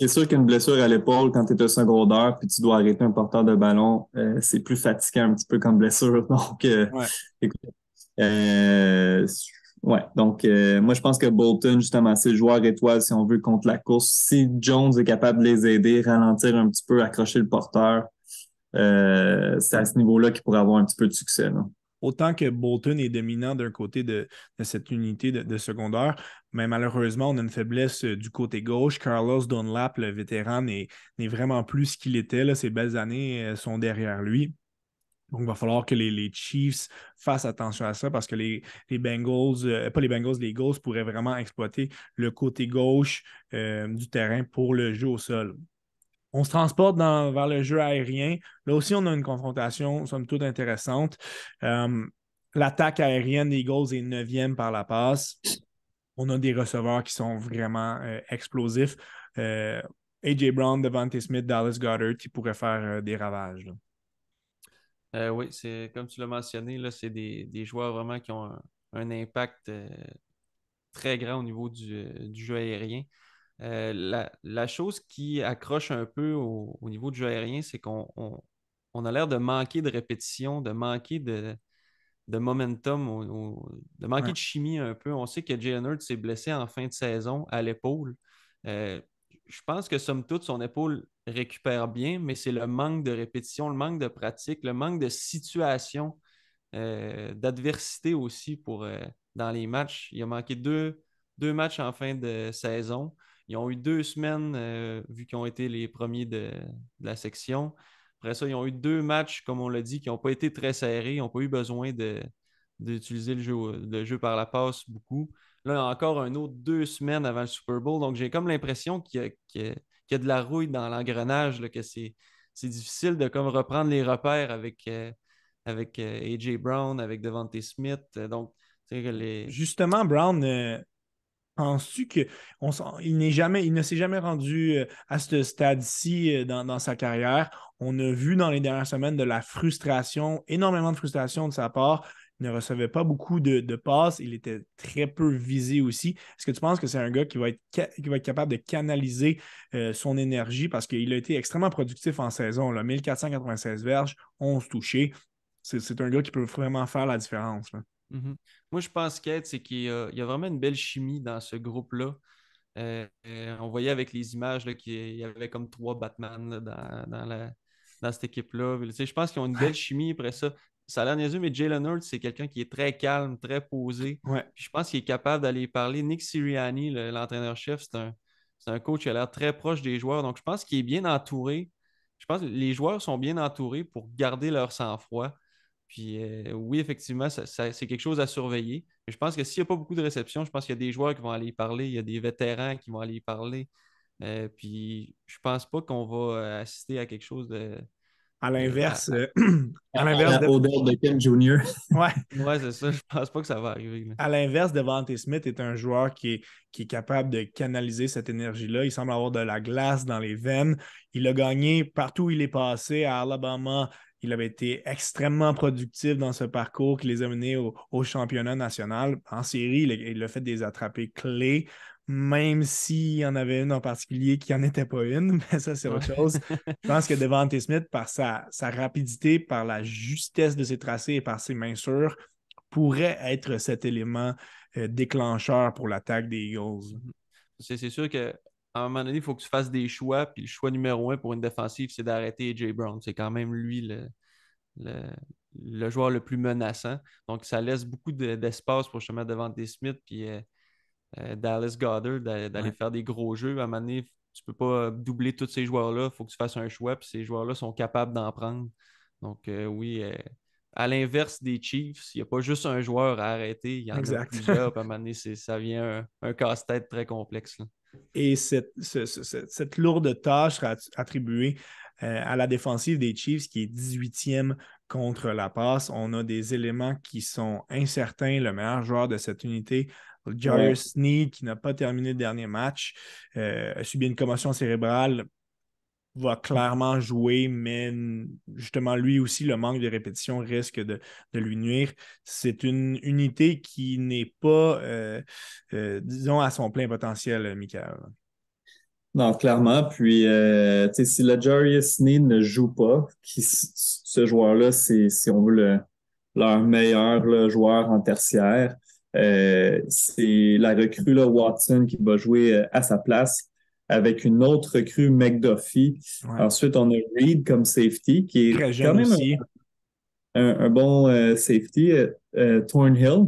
C'est sûr qu'une blessure à l'épaule, quand tu es un secondaire puis tu dois arrêter un porteur de ballon, euh, c'est plus fatiguant un petit peu comme blessure. <laughs> Donc, euh, euh, ouais. donc moi, je pense que Bolton, justement, c'est le joueur étoile, si on veut, contre la course. Si Jones est capable de les aider, ralentir un petit peu, accrocher le porteur, c'est à ce niveau-là qu'il pourrait avoir un petit peu de succès. Autant que Bolton est dominant d'un côté de, cette unité de, secondaire, mais malheureusement, on a une faiblesse euh, du côté gauche. Carlos Dunlap, le vétéran, n'est vraiment plus ce qu'il était. Là. Ses belles années euh, sont derrière lui. Donc, il va falloir que les, Chiefs fassent attention à ça parce que les, Bengals, euh, pas les Bengals, les Eagles pourraient vraiment exploiter le côté gauche du terrain pour le jeu au sol. On se transporte vers le jeu aérien. Là aussi, on a une confrontation, somme toute intéressante. Euh, l'attaque aérienne des Eagles est neuvième par la passe. On a des receveurs qui sont vraiment euh, explosifs. Euh, A.J. Brown, Devante Smith, Dallas Goddard qui pourraient faire des ravages. oui, c'est comme tu l'as mentionné, c'est des, joueurs vraiment qui ont un, impact très grand au niveau du jeu aérien. Euh, la, chose qui accroche un peu au, niveau du jeu aérien, c'est qu'on a l'air de manquer de répétition, de manquer de, momentum, de manquer de chimie un peu. On sait que Jalen Hurts s'est blessé en fin de saison à l'épaule. Euh, je pense que somme toute, son épaule récupère bien, mais c'est le manque de répétition, le manque de pratique, le manque de situation, euh, d'adversité aussi pour, dans les matchs. Il a manqué deux, deux matchs en fin de saison. Ils ont eu deux semaines, euh, vu qu'ils ont été les premiers de, la section. Après ça, ils ont eu deux matchs, comme on l'a dit, qui n'ont pas été très serrés. Ils n'ont pas eu besoin d'utiliser le jeu, par la passe beaucoup. Là, encore un autre deux semaines avant le Super Bowl. Donc, j'ai comme l'impression qu'il y, a de la rouille dans l'engrenage, que c'est difficile de comme reprendre les repères avec, euh, avec euh, AJ Brown, avec Devante Smith. Donc, les... Justement, Brown, Penses-tu qu'il n'est jamais, il ne s'est jamais rendu euh, à ce stade-ci euh, dans, sa carrière? On a vu dans les dernières semaines de la frustration, énormément de frustration de sa part. Il ne recevait pas beaucoup de, passes. Il était très peu visé aussi. Est-ce que tu penses que c'est un gars qui va être, qui va capable de canaliser euh, son énergie? Parce qu'il a été extrêmement productif en saison? Là, 1496 verges, 11 touchés. C'est un gars qui peut vraiment faire la différence. Mhm. Moi, je pense c'est qu'il y, a vraiment une belle chimie dans ce groupe-là. Euh, euh, on voyait avec les images qu'il y avait comme trois Batman dans, cette équipe-là. je pense qu'ils ont une belle <laughs> chimie. Après ça, ça a l'air niaiseux, mais Jalen Hurts, c'est quelqu'un qui est très calme, très posé. je pense qu'il est capable d'aller parler. Nick Sirianni, l'entraîneur-chef, c'est un, un, coach qui a l'air très proche des joueurs. Donc, je pense qu'il est bien entouré. Je pense que les joueurs sont bien entourés pour garder leur sang-froid. Puis euh, oui, effectivement, c'est quelque chose à surveiller. Mais je pense que s'il n'y a pas beaucoup de réception, je pense qu'il y a des joueurs qui vont aller y parler, il y a des vétérans qui vont aller y parler. Euh, puis je pense pas qu'on va euh, assister à quelque chose de. À l'inverse. à, <clears throat> l'inverse de... de Ken Jr. <laughs> ouais. ouais, c'est ça. Je pense pas que ça va arriver. À l'inverse, Devante Smith est un joueur qui est, qui est capable de canaliser cette énergie-là. Il semble avoir de la glace dans les veines. Il a gagné partout où il est passé, à Alabama, il avait été extrêmement productif dans ce parcours qui les a menés au, championnat national. En série, il, a fait des attrapés clés, même s'il y en avait une en particulier qui n'en était pas une, <laughs> mais ça, c'est autre chose. Je pense que Devante Smith, par sa, rapidité, par la justesse de ses tracés et par ses mains sûres, pourrait être cet élément euh, déclencheur pour l'attaque des Eagles. C'est sûr que à un moment donné, il faut que tu fasses des choix. Puis le choix numéro un pour une défensive, c'est d'arrêter AJ Brown. C'est quand même lui le, le, joueur le plus menaçant. Donc, ça laisse beaucoup d'espace pour chemin devant des Smith puis euh, euh, Dallas Goddard d'aller faire des gros jeux. À un moment donné, tu ne peux pas doubler tous ces joueurs-là. Il faut que tu fasses un choix. Puis ces joueurs-là sont capables d'en prendre. Donc, euh, oui, à l'inverse des Chiefs, il n'y a pas juste un joueur à arrêter. Il y en a plusieurs. <laughs> à un moment donné, ça vient un, casse-tête très complexe. Et cette, lourde tâche sera attribuée Euh, à la défensive des Chiefs, qui est 18e contre la passe, on a des éléments qui sont incertains. Le meilleur joueur de cette unité, Jarius Sneed, qui n'a pas terminé le dernier match, euh, a subi une commotion cérébrale va clairement jouer, mais justement, lui aussi, le manque de répétition risque de, lui nuire. C'est une unité qui n'est pas, euh, euh, disons, à son plein potentiel, Michael. Non, clairement. Puis, euh, si le Jarius Sneed ne joue pas, qui, ce joueur-là, c'est, si on veut, le, leur meilleur joueur en tertiaire, c'est la recrue là, Watson qui va jouer à sa place avec une autre recrue McDuffie. Ensuite, on a Reed comme safety, qui est quand même Un, bon euh, safety. Euh, euh, Thornhill,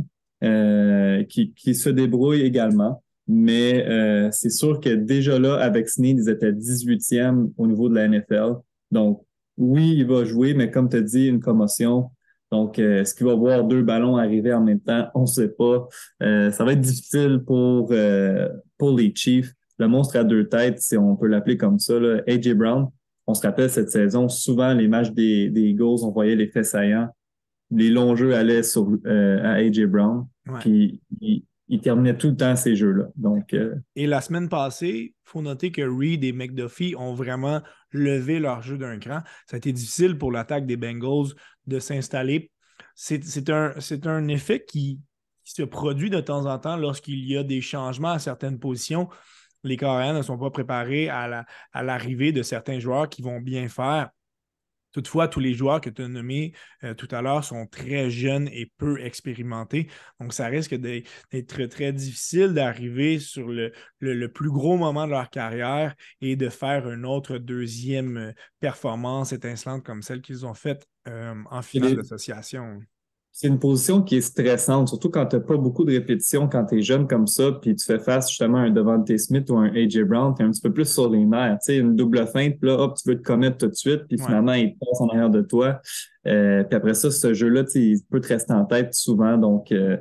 qui, qui, se débrouille également. Mais c'est sûr que déjà là, avec Sneed, ils étaient 18e au niveau de la NFL. Donc, oui, il va jouer, mais comme tu as dit, une commotion. Donc, est-ce qu'il va voir deux ballons arriver en même temps? On ne sait pas. ça va être difficile pour, pour les Chiefs le monstre à deux têtes, si on peut l'appeler comme ça, là, AJ Brown. On se rappelle cette saison, souvent les matchs des, des Eagles, on voyait les faits saillants. Les longs jeux allaient sur, euh, à AJ Brown. Puis il, terminait tout le temps ces jeux-là. Donc, euh, Et la semaine passée, il faut noter que Reed et McDuffie ont vraiment levé leur jeu d'un cran. Ça a été difficile pour l'attaque des Bengals de s'installer. C'est un, un effet qui, qui se produit de temps en temps lorsqu'il y a des changements à certaines positions les Coréens ne sont pas préparés à l'arrivée de certains joueurs qui vont bien faire. Toutefois, tous les joueurs que tu as nommés euh, tout à l'heure sont très jeunes et peu expérimentés. Donc, ça risque d'être très difficile d'arriver sur le, plus gros moment de leur carrière et de faire une autre deuxième euh, performance étincelante comme celle qu'ils ont faite euh, en finale d'association c'est une position qui est stressante, surtout quand tu n'as pas beaucoup de répétitions, quand tu es jeune comme ça, puis tu fais face justement à un Devante Smith ou un AJ Brown, tu es un petit peu plus sur les nerfs. Tu sais, une double feinte, puis là, hop, tu veux te commettre tout de suite, puis finalement, il passe en arrière de toi. Euh, puis après ça, ce jeu-là, il peut te rester en tête souvent. Donc, euh,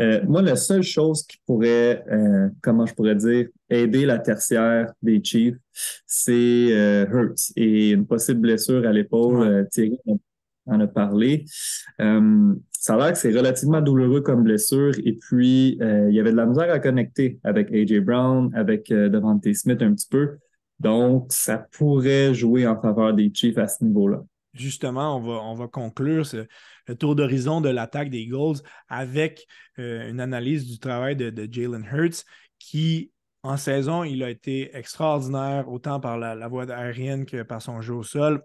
euh, moi, la seule chose qui pourrait, comment je pourrais dire, aider la tertiaire des Chiefs, c'est Hurts et une possible blessure à l'épaule. Thierry en a parlé. Euh, ça a l'air que c'est relativement douloureux comme blessure. Et puis, euh, il y avait de la misère à connecter avec AJ Brown, avec euh, Devante Smith un petit peu. Donc, ça pourrait jouer en faveur des Chiefs à ce niveau-là. Justement, on va, on va conclure le tour d'horizon de l'attaque des Goals avec une analyse du travail de, Jalen Hurts qui, en saison, il a été extraordinaire autant par la, la voie aérienne que par son jeu au sol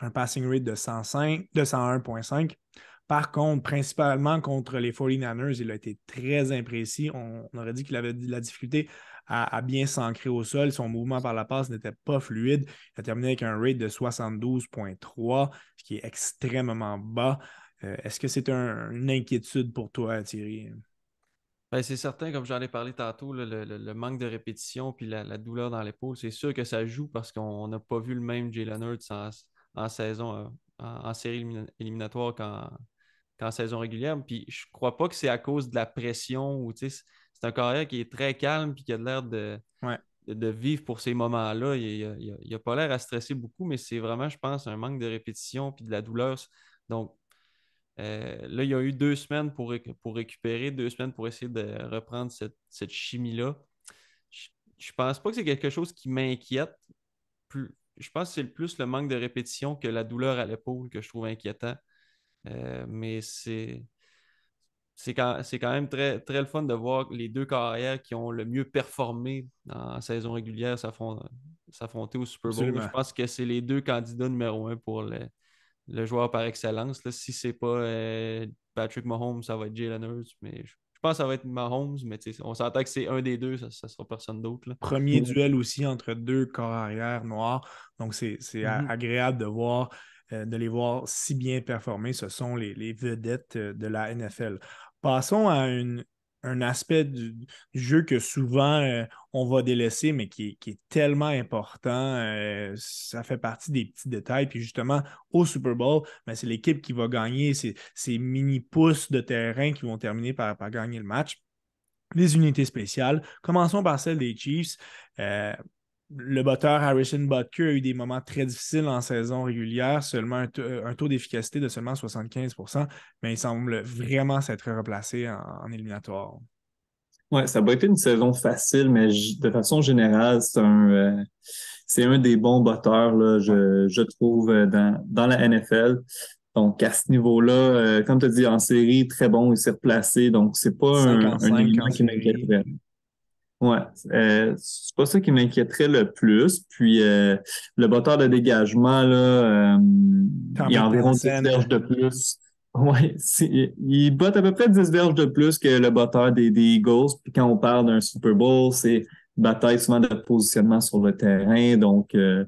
un passing rate de 105, de 101.5. Par contre, principalement contre les 49ers, il a été très imprécis. On, aurait dit qu'il avait de la difficulté à, bien s'ancrer au sol. Son mouvement par la passe n'était pas fluide. Il a terminé avec un rate de 72.3, ce qui est extrêmement bas. Euh, est-ce que c'est une inquiétude pour toi, Thierry? Ben, c'est certain, comme j'en ai parlé tantôt, le, manque de répétition puis la, douleur dans l'épaule, c'est sûr que ça joue parce qu'on n'a pas vu le même Jalen Hurts en saison, euh, en, série éliminatoire qu'en saison régulière. Puis je crois pas que c'est à cause de la pression ou c'est un carrière qui est très calme et qui a l'air de, de, vivre pour ces moments-là. Il n'a pas l'air à stresser beaucoup, mais c'est vraiment, je pense, un manque de répétition puis de la douleur. Donc euh, là, il y a eu deux semaines pour, pour récupérer, deux semaines pour essayer de reprendre cette, cette chimie-là. Je, je pense pas que c'est quelque chose qui m'inquiète. Plus, je pense que c'est le plus le manque de répétition que la douleur à l'épaule que je trouve inquiétant. Euh, mais c'est. C'est quand, quand, même très, très le fun de voir les deux carrières qui ont le mieux performé en saison régulière s'affronter au Super Bowl. Je pense que c'est les deux candidats numéro un pour le, le joueur par excellence. Là, si c'est pas euh, Patrick Mahomes, ça va être Jalen Hurts, mais je pense que ça va être Mahomes, mais on s'entend que c'est un des deux, ça ne sera personne d'autre. Premier duel aussi entre deux corps arrière noirs. Donc, c'est mm-hmm. agréable de voir, euh, de les voir si bien performer. Ce sont les, vedettes euh, de la NFL. Passons à un aspect du, jeu que souvent euh, on va délaisser, mais qui est, tellement important. ça fait partie des petits détails. Puis justement, au Super Bowl, ben, c'est l'équipe qui va gagner ces, mini-pouces de terrain qui vont terminer par, par, gagner le match. Les unités spéciales. Commençons par celle des Chiefs le batteur Harrison Butker a eu des moments très difficiles en saison régulière, seulement un, taux d'efficacité de seulement 75% mais il semble vraiment s'être replacé en, éliminatoire. Oui, ça n'a pas été une saison facile, mais de façon générale, c'est un, euh, c'est un des bons batteurs, là, je, je trouve, euh, dans, dans la NFL. Donc, à ce niveau-là, euh, comme tu as dit, en série, très bon, il s'est replacé. Donc, c'est pas un, un élément qui m'inquiéterait. Ouais, euh, c'est pas ça qui m'inquiéterait le plus. Puis euh, le batteur de dégagement, là, euh, il y a environ 10 verges de plus. Ouais, il botte à peu près 10 verges de plus que le batteur des, des Eagles. Puis quand on parle d'un Super Bowl, c'est bataille souvent de positionnement sur le terrain. Donc, euh,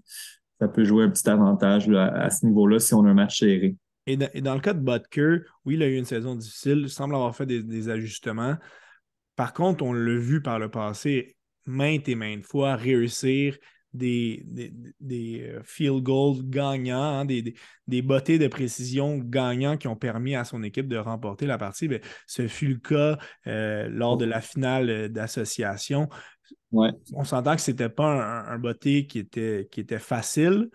ça peut jouer un petit avantage là, à ce niveau-là si on a un match serré. Et dans, le cas de Butker, oui, il a eu une saison difficile, il semble avoir fait des ajustements. Par contre, on l'a vu par le passé maintes et maintes fois réussir des, des, euh, field goals gagnants, hein, des, des, bottées de précision gagnants qui ont permis à son équipe de remporter la partie. Ben, ce fut le cas euh, lors de la finale euh, d'association. On s'entend que ce n'était pas un, un, botté qui était, qui était facile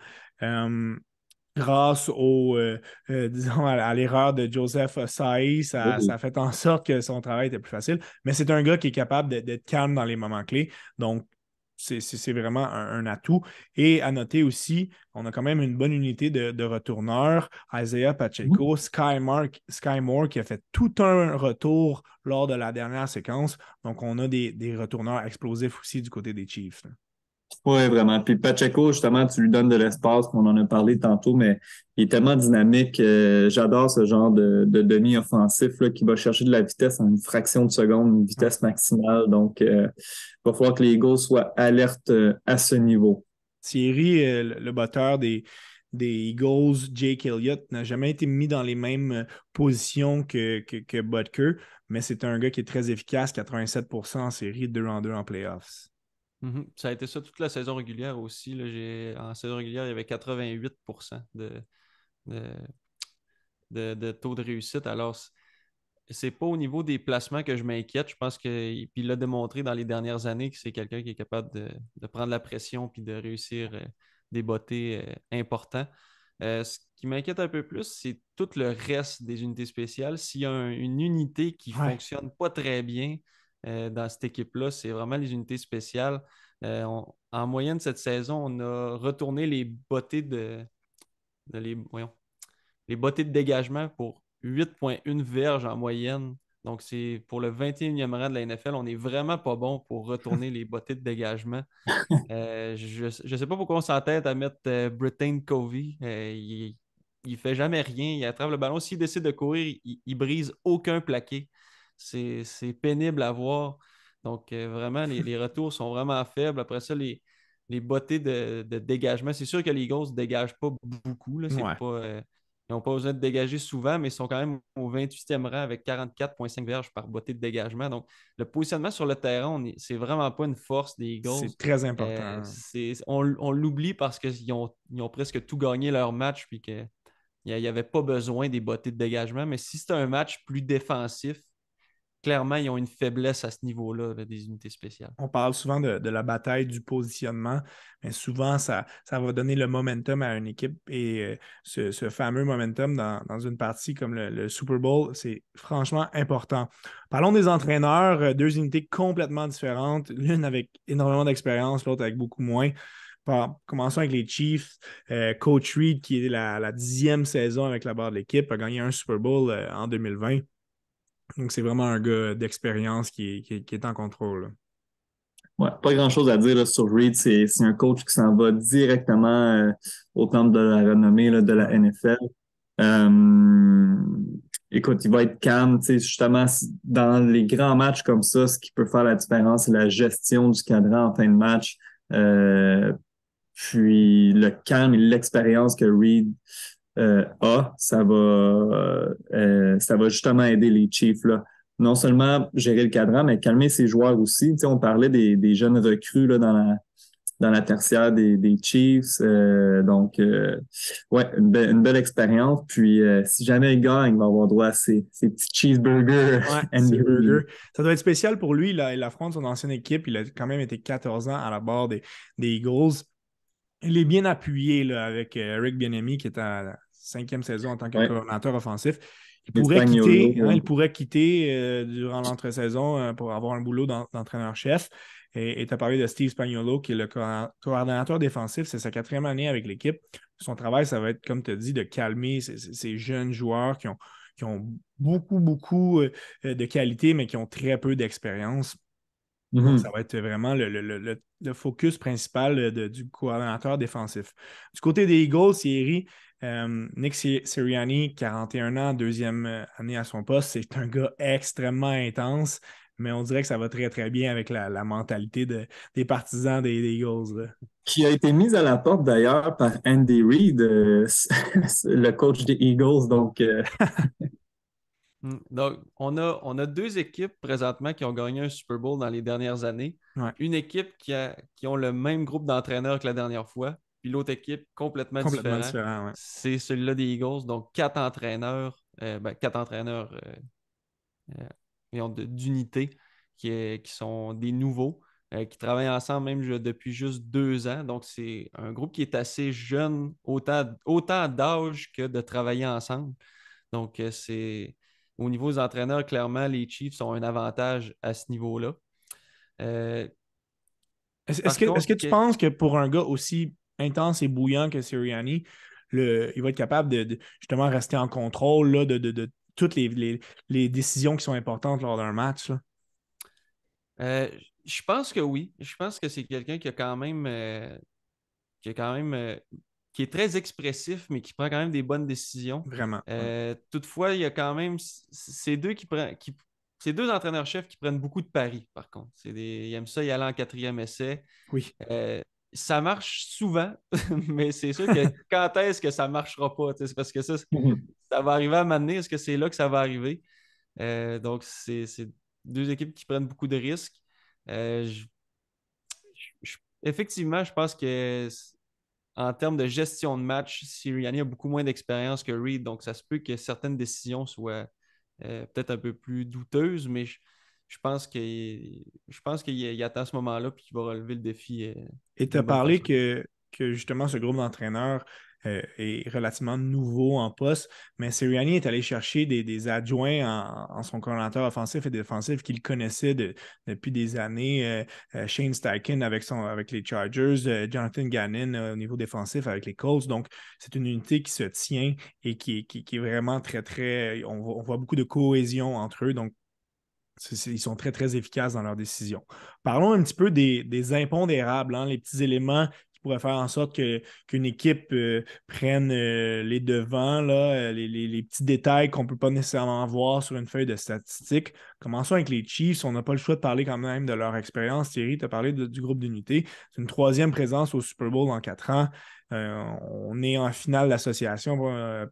grâce au, euh, euh, disons, à, l'erreur de Joseph Saï, ça, ça, a fait en sorte que son travail était plus facile. Mais c'est un gars qui est capable d'être calme dans les moments clés. Donc, c'est vraiment un, atout. Et à noter aussi, on a quand même une bonne unité de, retourneurs. Isaiah Pacheco, Sky, Moore qui a fait tout un retour lors de la dernière séquence. Donc, on a des, des retourneurs explosifs aussi du côté des Chiefs. Oui, vraiment. Puis Pacheco, justement, tu lui donnes de l'espace, on en a parlé tantôt, mais il est tellement dynamique. Euh, j'adore ce genre de, de demi-offensif qui va chercher de la vitesse en une fraction de seconde, une vitesse maximale. Donc, euh, il va falloir que les Eagles soient alertes euh, à ce niveau. Thierry, le batteur des, des Eagles, Jake Elliott, n'a jamais été mis dans les mêmes positions que, que, que Butker, mais c'est un gars qui est très efficace, 87% en série, 2 en 2 en playoffs. Mhm. Ça a été ça toute la saison régulière aussi. En saison régulière, il y avait 88 de, de, taux de réussite. Alors, c'est pas au niveau des placements que je m'inquiète. Je pense qu'il l'a démontré dans les dernières années que c'est quelqu'un qui est capable de, prendre la pression puis de réussir euh, des bottées euh, importants. Euh, ce qui m'inquiète un peu plus, c'est tout le reste des unités spéciales. S'il y a une unité qui ne fonctionne pas très bien, euh, dans cette équipe-là. C'est vraiment les unités spéciales. Euh, en moyenne, cette saison, on a retourné les bottées de, les, les bottées de dégagement pour 8,1 verges en moyenne. Donc, c'est pour le 21e rang de la NFL, on n'est vraiment pas bon pour retourner les bottées de dégagement. <laughs> Euh, je ne sais pas pourquoi on s'entête à mettre Britain Covey. il ne fait jamais rien. Il attrape le ballon. S'il décide de courir, il, ne brise aucun plaqué. C'est pénible à voir. Donc, euh, vraiment, les, retours sont vraiment faibles. Après ça, les, les bottées de, dégagement, c'est sûr que les Eagles ne dégagent pas beaucoup. Là. Euh, ils n'ont pas besoin de dégager souvent, mais ils sont quand même au 28e rang avec 44,5 verges par bottée de dégagement. Donc, le positionnement sur le terrain, c'est vraiment pas une force des Eagles. C'est très important. Euh, on, l'oublie parce qu'ils ont, ont, presque tout gagné leur match, puis qu'il n'y avait pas besoin des bottées de dégagement. Mais si c'est un match plus défensif, clairement, ils ont une faiblesse à ce niveau-là des unités spéciales. On parle souvent de, la bataille du positionnement, mais souvent, ça, va donner le momentum à une équipe. Et euh, ce, fameux momentum dans, une partie comme le, Super Bowl, c'est franchement important. Parlons des entraîneurs, euh, deux unités complètement différentes, l'une avec énormément d'expérience, l'autre avec beaucoup moins. commençons avec les Chiefs. Euh, Coach Reed, qui est la, dixième saison avec la barre de l'équipe, a gagné un Super Bowl en 2020. Donc, c'est vraiment un gars d'expérience qui, est en contrôle. Ouais, pas grand-chose à dire sur Reed. C'est un coach qui s'en va directement euh, au temple de la renommée de la NFL. Euh, écoute, il va être calme. Justement, dans les grands matchs comme ça, ce qui peut faire la différence, c'est la gestion du cadran en fin de match. Euh, puis le calme et l'expérience que Reed euh, A, ça va, euh, ça va justement aider les Chiefs. Là. Non seulement gérer le cadran, mais calmer ses joueurs aussi. Tu sais, on parlait des, des jeunes recrues là, dans, la, dans la tertiaire des, des Chiefs. Euh, donc, euh, ouais, une, belle expérience. Puis, si jamais il gagne, il va avoir droit à ses, petits cheeseburgers. <laughs> Ça doit être spécial pour lui. Là, il affronte son ancienne équipe. Il a quand même été 14 ans à la barre des, des Eagles. Il est bien appuyé là, avec Eric Bienemi, qui est à cinquième saison en tant que coordinateur offensif. Il pourrait, quitter, hein, il pourrait quitter durant l'entre-saison pour avoir un boulot d'entraîneur-chef. Et tu as parlé de Steve Spagnolo, qui est le coordonnateur défensif. C'est sa quatrième année avec l'équipe. Son travail, ça va être, comme tu as dit, de calmer ces, jeunes joueurs qui ont, qui ont beaucoup, beaucoup euh, de qualité, mais qui ont très peu d'expérience. Mm-hmm. Ça va être vraiment le, focus principal du coordonnateur défensif. Du côté des Eagles, Thierry, euh, Nick Sirianni, 41 ans, deuxième euh, année à son poste, c'est un gars extrêmement intense mais on dirait que ça va très, très bien avec la, mentalité des partisans des, Eagles. Qui a été mise à la porte d'ailleurs par Andy Reid, euh, <laughs> le coach des Eagles. Donc, euh. <laughs> hmm. donc on, a, on a deux équipes présentement qui ont gagné un Super Bowl dans les dernières années. Une équipe qui, a, qui ont le même groupe d'entraîneurs que la dernière fois, puis l'autre équipe complètement, complètement différente. C'est celui-là des Eagles. Donc, quatre entraîneurs, euh, ben, quatre entraîneurs d'unités qui, qui, sont des nouveaux, euh, qui travaillent ensemble même depuis juste deux ans. Donc, c'est un groupe qui est assez jeune, autant, autant d'âge que de travailler ensemble. Donc, euh, c'est au niveau des entraîneurs, clairement, les Chiefs ont un avantage à ce niveau-là. Euh, est-ce que, tu penses que pour un gars aussi intense et bouillant que Sirianni, le, il va être capable de, justement rester en contrôle là, de, de, toutes les, décisions qui sont importantes lors d'un match? Euh, je pense que oui. Je pense que c'est quelqu'un qui a quand même euh, qui a quand même euh, qui est très expressif, mais qui prend quand même des bonnes décisions. Vraiment. Toutefois, il y a quand même ces deux qui prennent qui ces deux entraîneurs-chefs qui prennent beaucoup de paris, par contre. Des... Ils aiment ça y aller en quatrième essai. Oui ça marche souvent, <laughs> mais c'est sûr que <laughs> quand est-ce que ça ne marchera pas? C'est parce que ça, mhm. ça va arriver à un Est-ce que c'est là que ça va arriver? Euh, donc, c'est deux équipes qui prennent beaucoup de risques. Euh, effectivement, je pense que en termes de gestion de match, Sirianni a beaucoup moins d'expérience que Reed, donc ça se peut que certaines décisions soient euh, peut-être un peu plus douteuses, mais je, je pense qu'il je pense qu'il attend ce moment-là et qu'il va relever le défi. Euh, et tu as parlé que, que, justement ce groupe d'entraîneurs euh, est relativement nouveau en poste, mais Sirianni est allé chercher des, adjoints en, son coordinateur offensif et défensif qu'il connaissait depuis des années. Euh, Shane Steichen avec, son, avec les Chargers, Jonathan Gannon au niveau défensif avec les Colts. Donc, c'est une unité qui se tient et qui, qui, est vraiment très, très. On, on voit beaucoup de cohésion entre eux. Donc, ils sont très, très efficaces dans leurs décisions. Parlons un petit peu des, impondérables, hein, les petits éléments qui pourraient faire en sorte qu'une équipe euh, prenne euh, les devants, là, euh, les, petits détails qu'on ne peut pas nécessairement voir sur une feuille de statistiques. Commençons avec les Chiefs. On n'a pas le choix de parler quand même de leur expérience. Thierry, tu as parlé du groupe d'unité. C'est une troisième présence au Super Bowl en quatre ans. On est en finale d'association euh,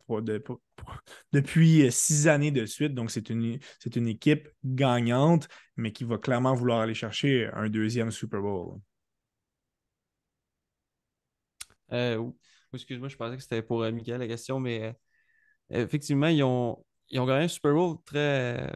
depuis six années de suite. Donc, c'est une, une équipe gagnante, mais qui va clairement vouloir aller chercher un deuxième Super Bowl. Euh, excuse-moi, je pensais que c'était pour Miguel la question, mais effectivement, ils ont, ils ont gagné un Super Bowl très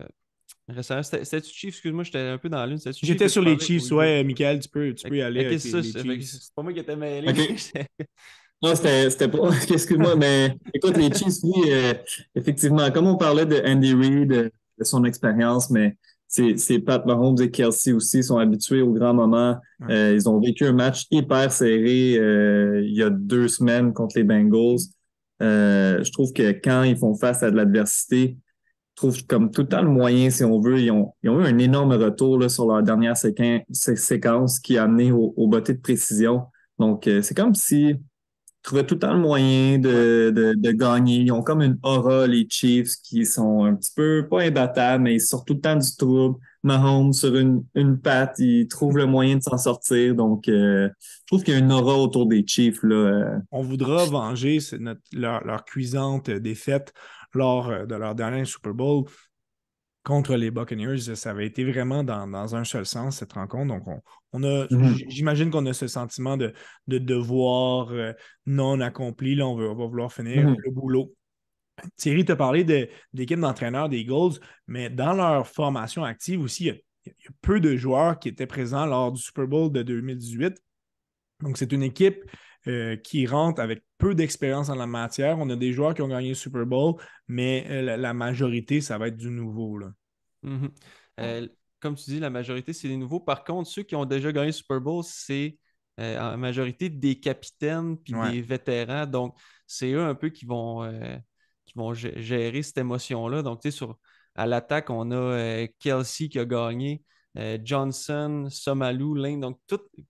récemment. C'était Chiefs, excuse-moi, j'étais un peu dans la lune. J'étais sur les Chiefs, ouais, Michael, tu peux, tu peux y aller. c'est pas moi qui étais mêlé. <laughs> non, c'était pas. <laughs> Excuse-moi, mais écoute, les Chiefs, oui, euh, effectivement, comme on parlait de Andy Reid, de, son expérience, mais c'est Pat Mahomes et Kelsey aussi sont habitués au grand moment. Euh, ils ont vécu un match hyper serré euh, il y a deux semaines contre les Bengals. je trouve que quand ils font face à de l'adversité, trouve comme tout le temps le moyen, si on veut. Ils ont, eu un énorme retour là, sur leur dernière séquence qui a amené au, au de précision. Donc, euh, c'est comme si trouvaient tout le temps le moyen de, de, gagner. Ils ont comme une aura, les Chiefs, qui sont un petit peu, pas imbattables, mais ils sortent tout le temps du trouble. Mahomes sur une, une patte, ils trouvent le moyen de s'en sortir. Donc, euh, je trouve qu'il y a une aura autour des Chiefs. Là, euh. On voudra venger leur, leur cuisante défaite lors euh, de leur dernier Super Bowl. Contre les Buccaneers, ça avait été vraiment dans, un seul sens, cette rencontre. Donc, on, a, Mhm. j'imagine qu'on a ce sentiment de, de devoir euh, non accompli. Là, on, veut- on va vouloir finir Mhm. le boulot. Thierry t'a parlé de- d'équipe d'entraîneurs des Eagles, mais dans leur formation active aussi, il y, a, il y a peu de joueurs qui étaient présents lors du Super Bowl de 2018. Donc, c'est une équipe euh, qui rentre avec peu d'expérience en la matière. On a des joueurs qui ont gagné le Super Bowl, mais euh, la, la majorité, ça va être du nouveau. Là. Mhm. Euh, comme tu dis, la majorité, c'est les nouveaux. Par contre, ceux qui ont déjà gagné le Super Bowl, c'est en majorité des capitaines puis Ouais. des vétérans. Donc, c'est eux un peu qui vont, qui vont gé- gérer cette émotion-là. Donc, tu sais, sur, à l'attaque, on a Kelsey qui a gagné, euh, Johnson, Somalou, Lane. Donc,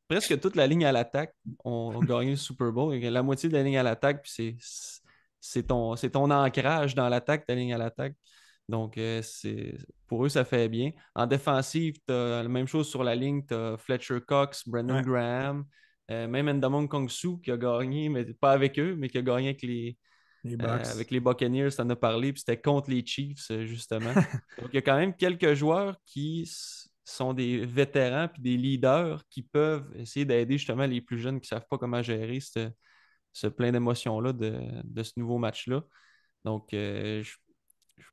presque toute la ligne à l'attaque ont, ont gagné le Super Bowl. La moitié de la ligne à l'attaque, puis c'est, ton, ancrage dans l'attaque, ta ligne à l'attaque. Donc, euh, c'est, pour eux, ça fait bien. En défensive, tu as la même chose sur la ligne. Tu as Fletcher Cox, Brendan Ouais. Graham, euh, même Ndamon Kongsu qui a gagné, mais pas avec eux, mais qui a gagné avec les, Les euh, Bucks. avec les Buccaneers, tu en as parlé, puis c'était contre les Chiefs, justement. <laughs> Donc, il y a quand même quelques joueurs qui sont des vétérans puis des leaders qui peuvent essayer d'aider justement les plus jeunes qui ne savent pas comment gérer ce, ce plein d'émotions-là de, de ce nouveau match-là. Donc, euh, je- je-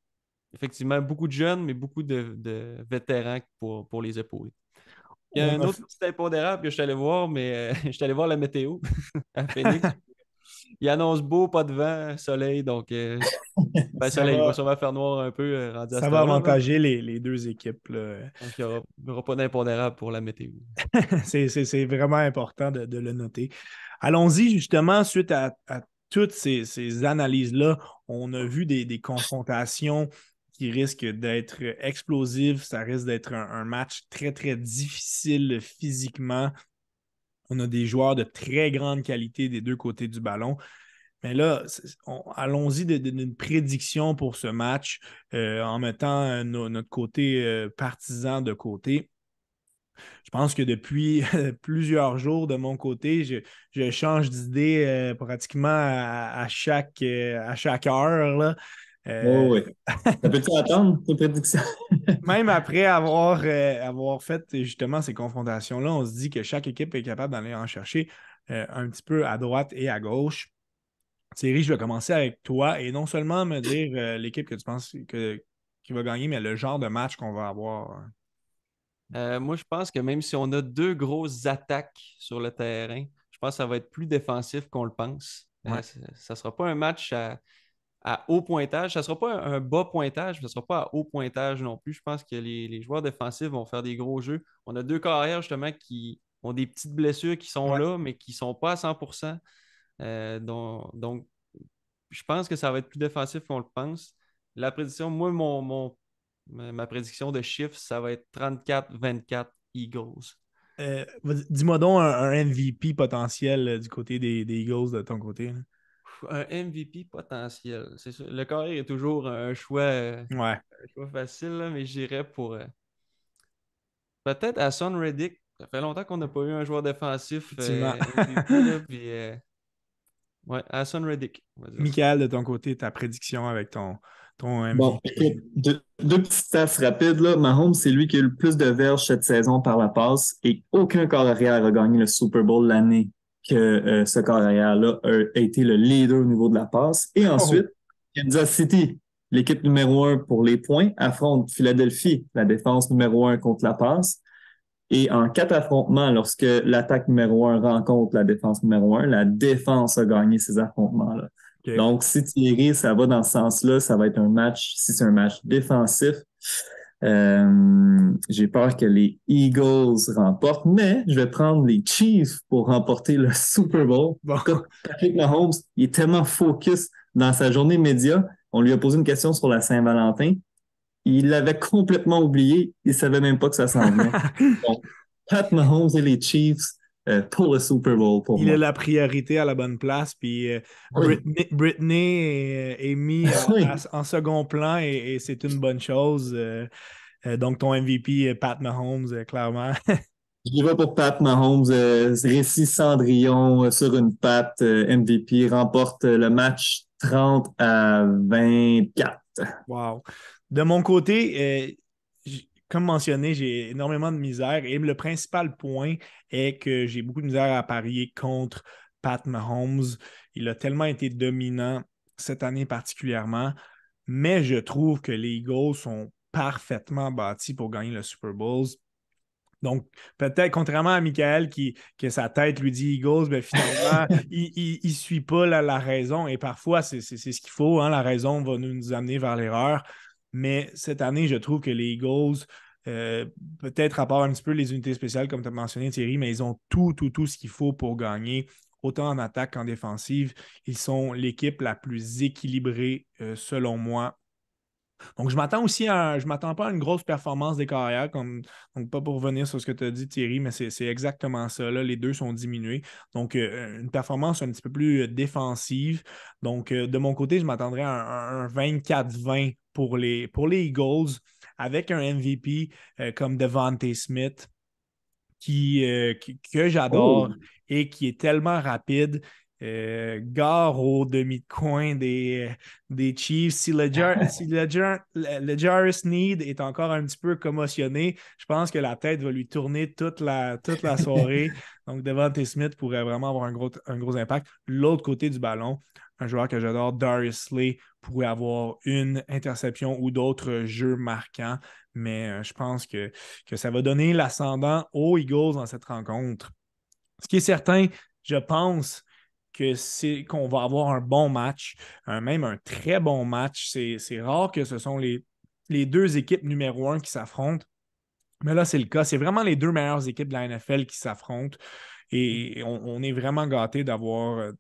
effectivement, beaucoup de jeunes, mais beaucoup de, de vétérans pour, pour les épauler. Il y a On un a autre petit impondérable que je suis allé voir, mais euh, <laughs> je suis allé voir la météo à Phoenix. <laughs> Il annonce beau, pas de vent, soleil, donc euh, <laughs> ben, soleil, il va- va sûrement faire noir un peu euh, rendu Ça va avantager les, les deux équipes. là. Donc, il n'y aura, pas d'impondérable pour la météo. <laughs> C'est vraiment important de, de le noter. Allons-y justement, suite à, à toutes ces, ces analyses-là, on a vu des, des confrontations qui risquent d'être explosives. Ça risque d'être un, un match très, très difficile physiquement. On a des joueurs de très grande qualité des deux côtés du ballon. Mais là, allons-y d'une prédiction pour ce match euh, en mettant euh, no- notre côté euh, partisan de côté. Je pense que depuis <laughs> plusieurs jours de mon côté, je, change d'idée pratiquement à, chaque, heure. Euh, Oh, oui. Ça peut-tu attendre, tes prédictions? <laughs> même après avoir, euh, avoir fait justement ces confrontations-là, on se dit que chaque équipe est capable d'aller en chercher euh, un petit peu à droite et à gauche. Thierry, je vais commencer avec toi et non seulement me dire euh, l'équipe que tu penses que, qui va gagner, mais le genre de match qu'on va avoir. Euh, moi, je pense que même si on a deux grosses attaques sur le terrain, je pense que ça va être plus défensif qu'on le pense. Euh, Ouais. ça ne sera pas un match à, à haut pointage. Ça ne sera pas un, bas pointage, mais ça ne sera pas à haut pointage non plus. Je pense que les, les joueurs défensifs vont faire des gros jeux. On a deux carrières justement qui ont des petites blessures qui sont Ouais. là, mais qui ne sont pas à 100 Euh, donc, donc, je pense que ça va être plus défensif qu'on le pense. La prédiction, moi, mon, mon- ma prédiction de chiffres, ça va être 34-24 Eagles. Euh, Dis-moi donc un, un MVP potentiel euh, du côté des, des Eagles de ton côté. là. Un MVP potentiel. C'est sûr. Le carré est toujours un choix, Ouais. un choix facile, là, mais j'irais pour euh, peut-être à Son Reddick. Ça fait longtemps qu'on n'a pas eu un joueur défensif euh. MVP, là, <laughs> puis, euh, ouais, Hassan Reddick. Michael, de ton côté, ta prédiction avec ton, ton MVP. Bon, écoute, deux, deux petites stats rapides. Là. Mahomes, c'est lui qui a eu le plus de verges cette saison par la passe et aucun corps arrière a gagné le Super Bowl l'année que euh, ce corps arrière-là a, été le leader au niveau de la passe. Et ensuite, Kansas City, l'équipe numéro un pour les points, affronte Philadelphie, la défense numéro un contre la passe. Et en quatre affrontements, lorsque l'attaque numéro un rencontre la défense numéro un, la défense a gagné ces affrontements-là. Donc, si Thierry, ça va dans ce sens-là, ça va être un match, si c'est un match défensif, euh, j'ai peur que les Eagles remportent, mais je vais prendre les Chiefs pour remporter le Super Bowl. <laughs> Bon. Patrick Mahomes, il est tellement focus dans sa journée média. On lui a posé une question sur la Saint-Valentin. Il l'avait complètement oublié. Il savait même pas que ça s'en venait. <laughs> Donc, Pat Mahomes et les Chiefs euh, pour le Super Bowl pour Il moi. a la priorité à la bonne place, puis euh, Oui. Britney, Britney est, est mis à- <laughs> Oui. à- en second plan et, et c'est une bonne chose. euh, donc, ton MVP, Pat Mahomes, clairement. <laughs> Je vais pour Pat Mahomes, récit Cendrillon sur une patte, MVP, remporte le match 30 à 24. Wow. De mon côté, comme mentionné, j'ai énormément de misère et le principal point est que j'ai beaucoup de misère à parier contre Pat Mahomes. Il a tellement été dominant cette année particulièrement, mais je trouve que les Eagles sont parfaitement bâtis pour gagner le Super Bowl. Donc, peut-être, contrairement à Michael qui, que sa tête lui dit Eagles, mais ben, finalement, <laughs> il ne suit pas la, raison. Et parfois, c'est ce qu'il faut. Hein, la raison va nous, nous amener vers l'erreur. Mais cette année, je trouve que les Eagles, euh, peut-être à part un petit peu les unités spéciales, comme tu as mentionné, Thierry, mais ils ont tout, tout, tout ce qu'il faut pour gagner autant en attaque qu'en défensive. Ils sont l'équipe la plus équilibrée, euh, selon moi. Donc, je m'attends aussi à. Je m'attends pas à une grosse performance des carrières, comme, donc pas pour revenir sur ce que tu as dit, Thierry, mais c'est exactement ça. Là. Les deux sont diminués. Donc, euh, une performance un petit peu plus euh, défensive. Donc, de mon côté, je m'attendrais à un, 24-20 pour les, pour les Eagles avec un MVP comme Devante Smith. Qui, que j'adore. Oh et qui est tellement rapide. Euh, gare au demi-coin des, des Chiefs. Si le, <laughs> si le, Jarvis Need est encore un petit peu commotionné, je pense que la tête va lui tourner toute la, toute la soirée. <laughs> Donc, Devante Smith pourrait vraiment avoir un gros, un gros impact. L'autre côté du ballon, un joueur que j'adore, Darius Slay, pourrait avoir une interception ou d'autres jeux marquants. Mais euh, je pense que, que ça va donner l'ascendant aux Eagles dans cette rencontre. Ce qui est certain, je pense que c'est qu'on va avoir un bon match, même un très bon match. C'est rare que ce sont les, les deux équipes numéro un qui s'affrontent. Mais là, c'est le cas. C'est vraiment les deux meilleures équipes de la NFL qui s'affrontent. Et on, est vraiment gâté d'avoir euh,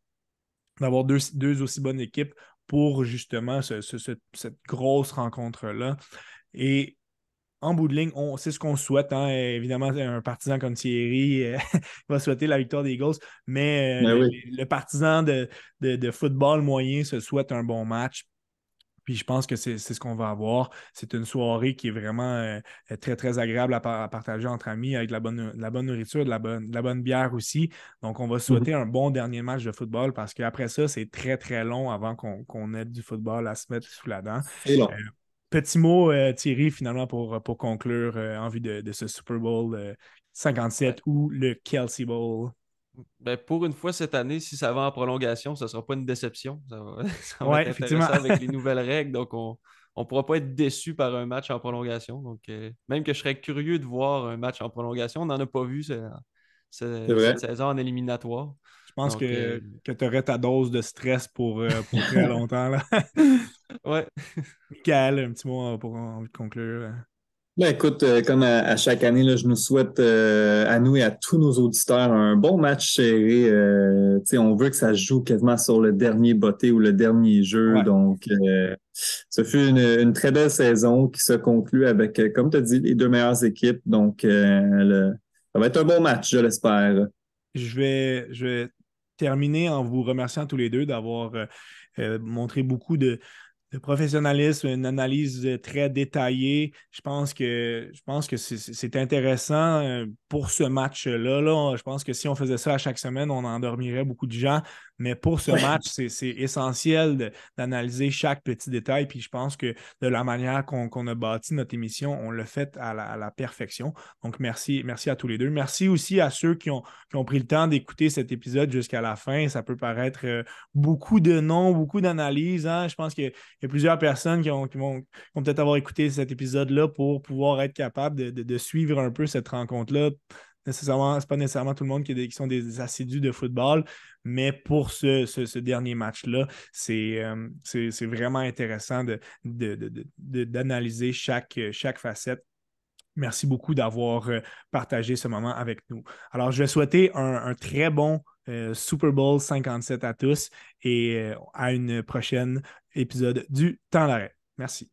d'avoir deux, deux, aussi bonnes équipes pour justement cette grosse rencontre-là. Et en bout de ligne, c'est ce qu'on souhaite. Hein. Évidemment, un partisan comme Thierry euh, <laughs> va souhaiter la victoire des Eagles, mais euh, ben le, partisan de, football moyen se souhaite un bon match. Puis je pense que c'est ce qu'on va avoir. C'est une soirée qui est vraiment euh, très, très agréable à, partager entre amis avec de la bonne, la bonne nourriture, de la bonne, la bonne bière aussi. Donc, on va souhaiter mm-hmm. un bon dernier match de football parce qu'après ça, c'est très, très long avant qu'on ait du football à se mettre sous la dent. Petit mot, euh, Thierry, finalement, pour, pour conclure euh, en vue de, ce Super Bowl 57 euh, ou le Kelsey Bowl? Ben, pour une fois cette année, si ça va en prolongation, ce ne sera pas une déception. Ça va, <laughs> être intéressant avec les <laughs> nouvelles règles. Donc, on ne pourra pas être déçu par un match en prolongation. Donc, même que je serais curieux de voir un match en prolongation, on n'en a pas vu cette saison en éliminatoire. Je pense que, euh, tu aurais ta dose de stress pour, euh, très <laughs> longtemps. Là. Ouais. Michael, un petit mot pour envie de conclure. Ben, écoute, euh, comme à, chaque année, là, je nous souhaite à nous et à tous nos auditeurs un bon match serré. on veut que ça se joue quasiment sur le dernier botté ou le dernier jeu. Donc, ce fut une, très belle saison qui se conclut avec, comme tu as dit, les deux meilleures équipes. Donc, ça va être un bon match, je l'espère. Je vais, je vais terminer en vous remerciant tous les deux d'avoir euh, euh, montré beaucoup de, de professionnalisme, une analyse euh, très détaillée. Je pense que, je pense que c'est intéressant euh, pour ce match-là. Là. Je pense que si on faisait ça à chaque semaine, on endormirait beaucoup de gens. Mais pour ce match, c'est essentiel d'analyser chaque petit détail. Puis je pense que de la manière qu'on a bâti notre émission, on l'a fait à la, perfection. Donc merci, merci à tous les deux. Merci aussi à ceux qui ont, ont pris le temps d'écouter cet épisode jusqu'à la fin. Ça peut paraître euh, beaucoup de noms, beaucoup d'analyses. Hein. Je pense que y a plusieurs personnes qui, ont, vont, peut-être avoir écouté cet épisode-là pour pouvoir être capable de, suivre un peu cette rencontre-là. Nécessairement, c'est pas nécessairement tout le monde qui, sont des assidus de football, mais pour ce, dernier match-là, euh, c'est vraiment intéressant d'analyser chaque, chaque facette. Merci beaucoup d'avoir euh, partagé ce moment avec nous. Alors, je vais souhaiter un très bon euh, Super Bowl 57 à tous et à une prochaine épisode du Temps d'arrêt. Merci.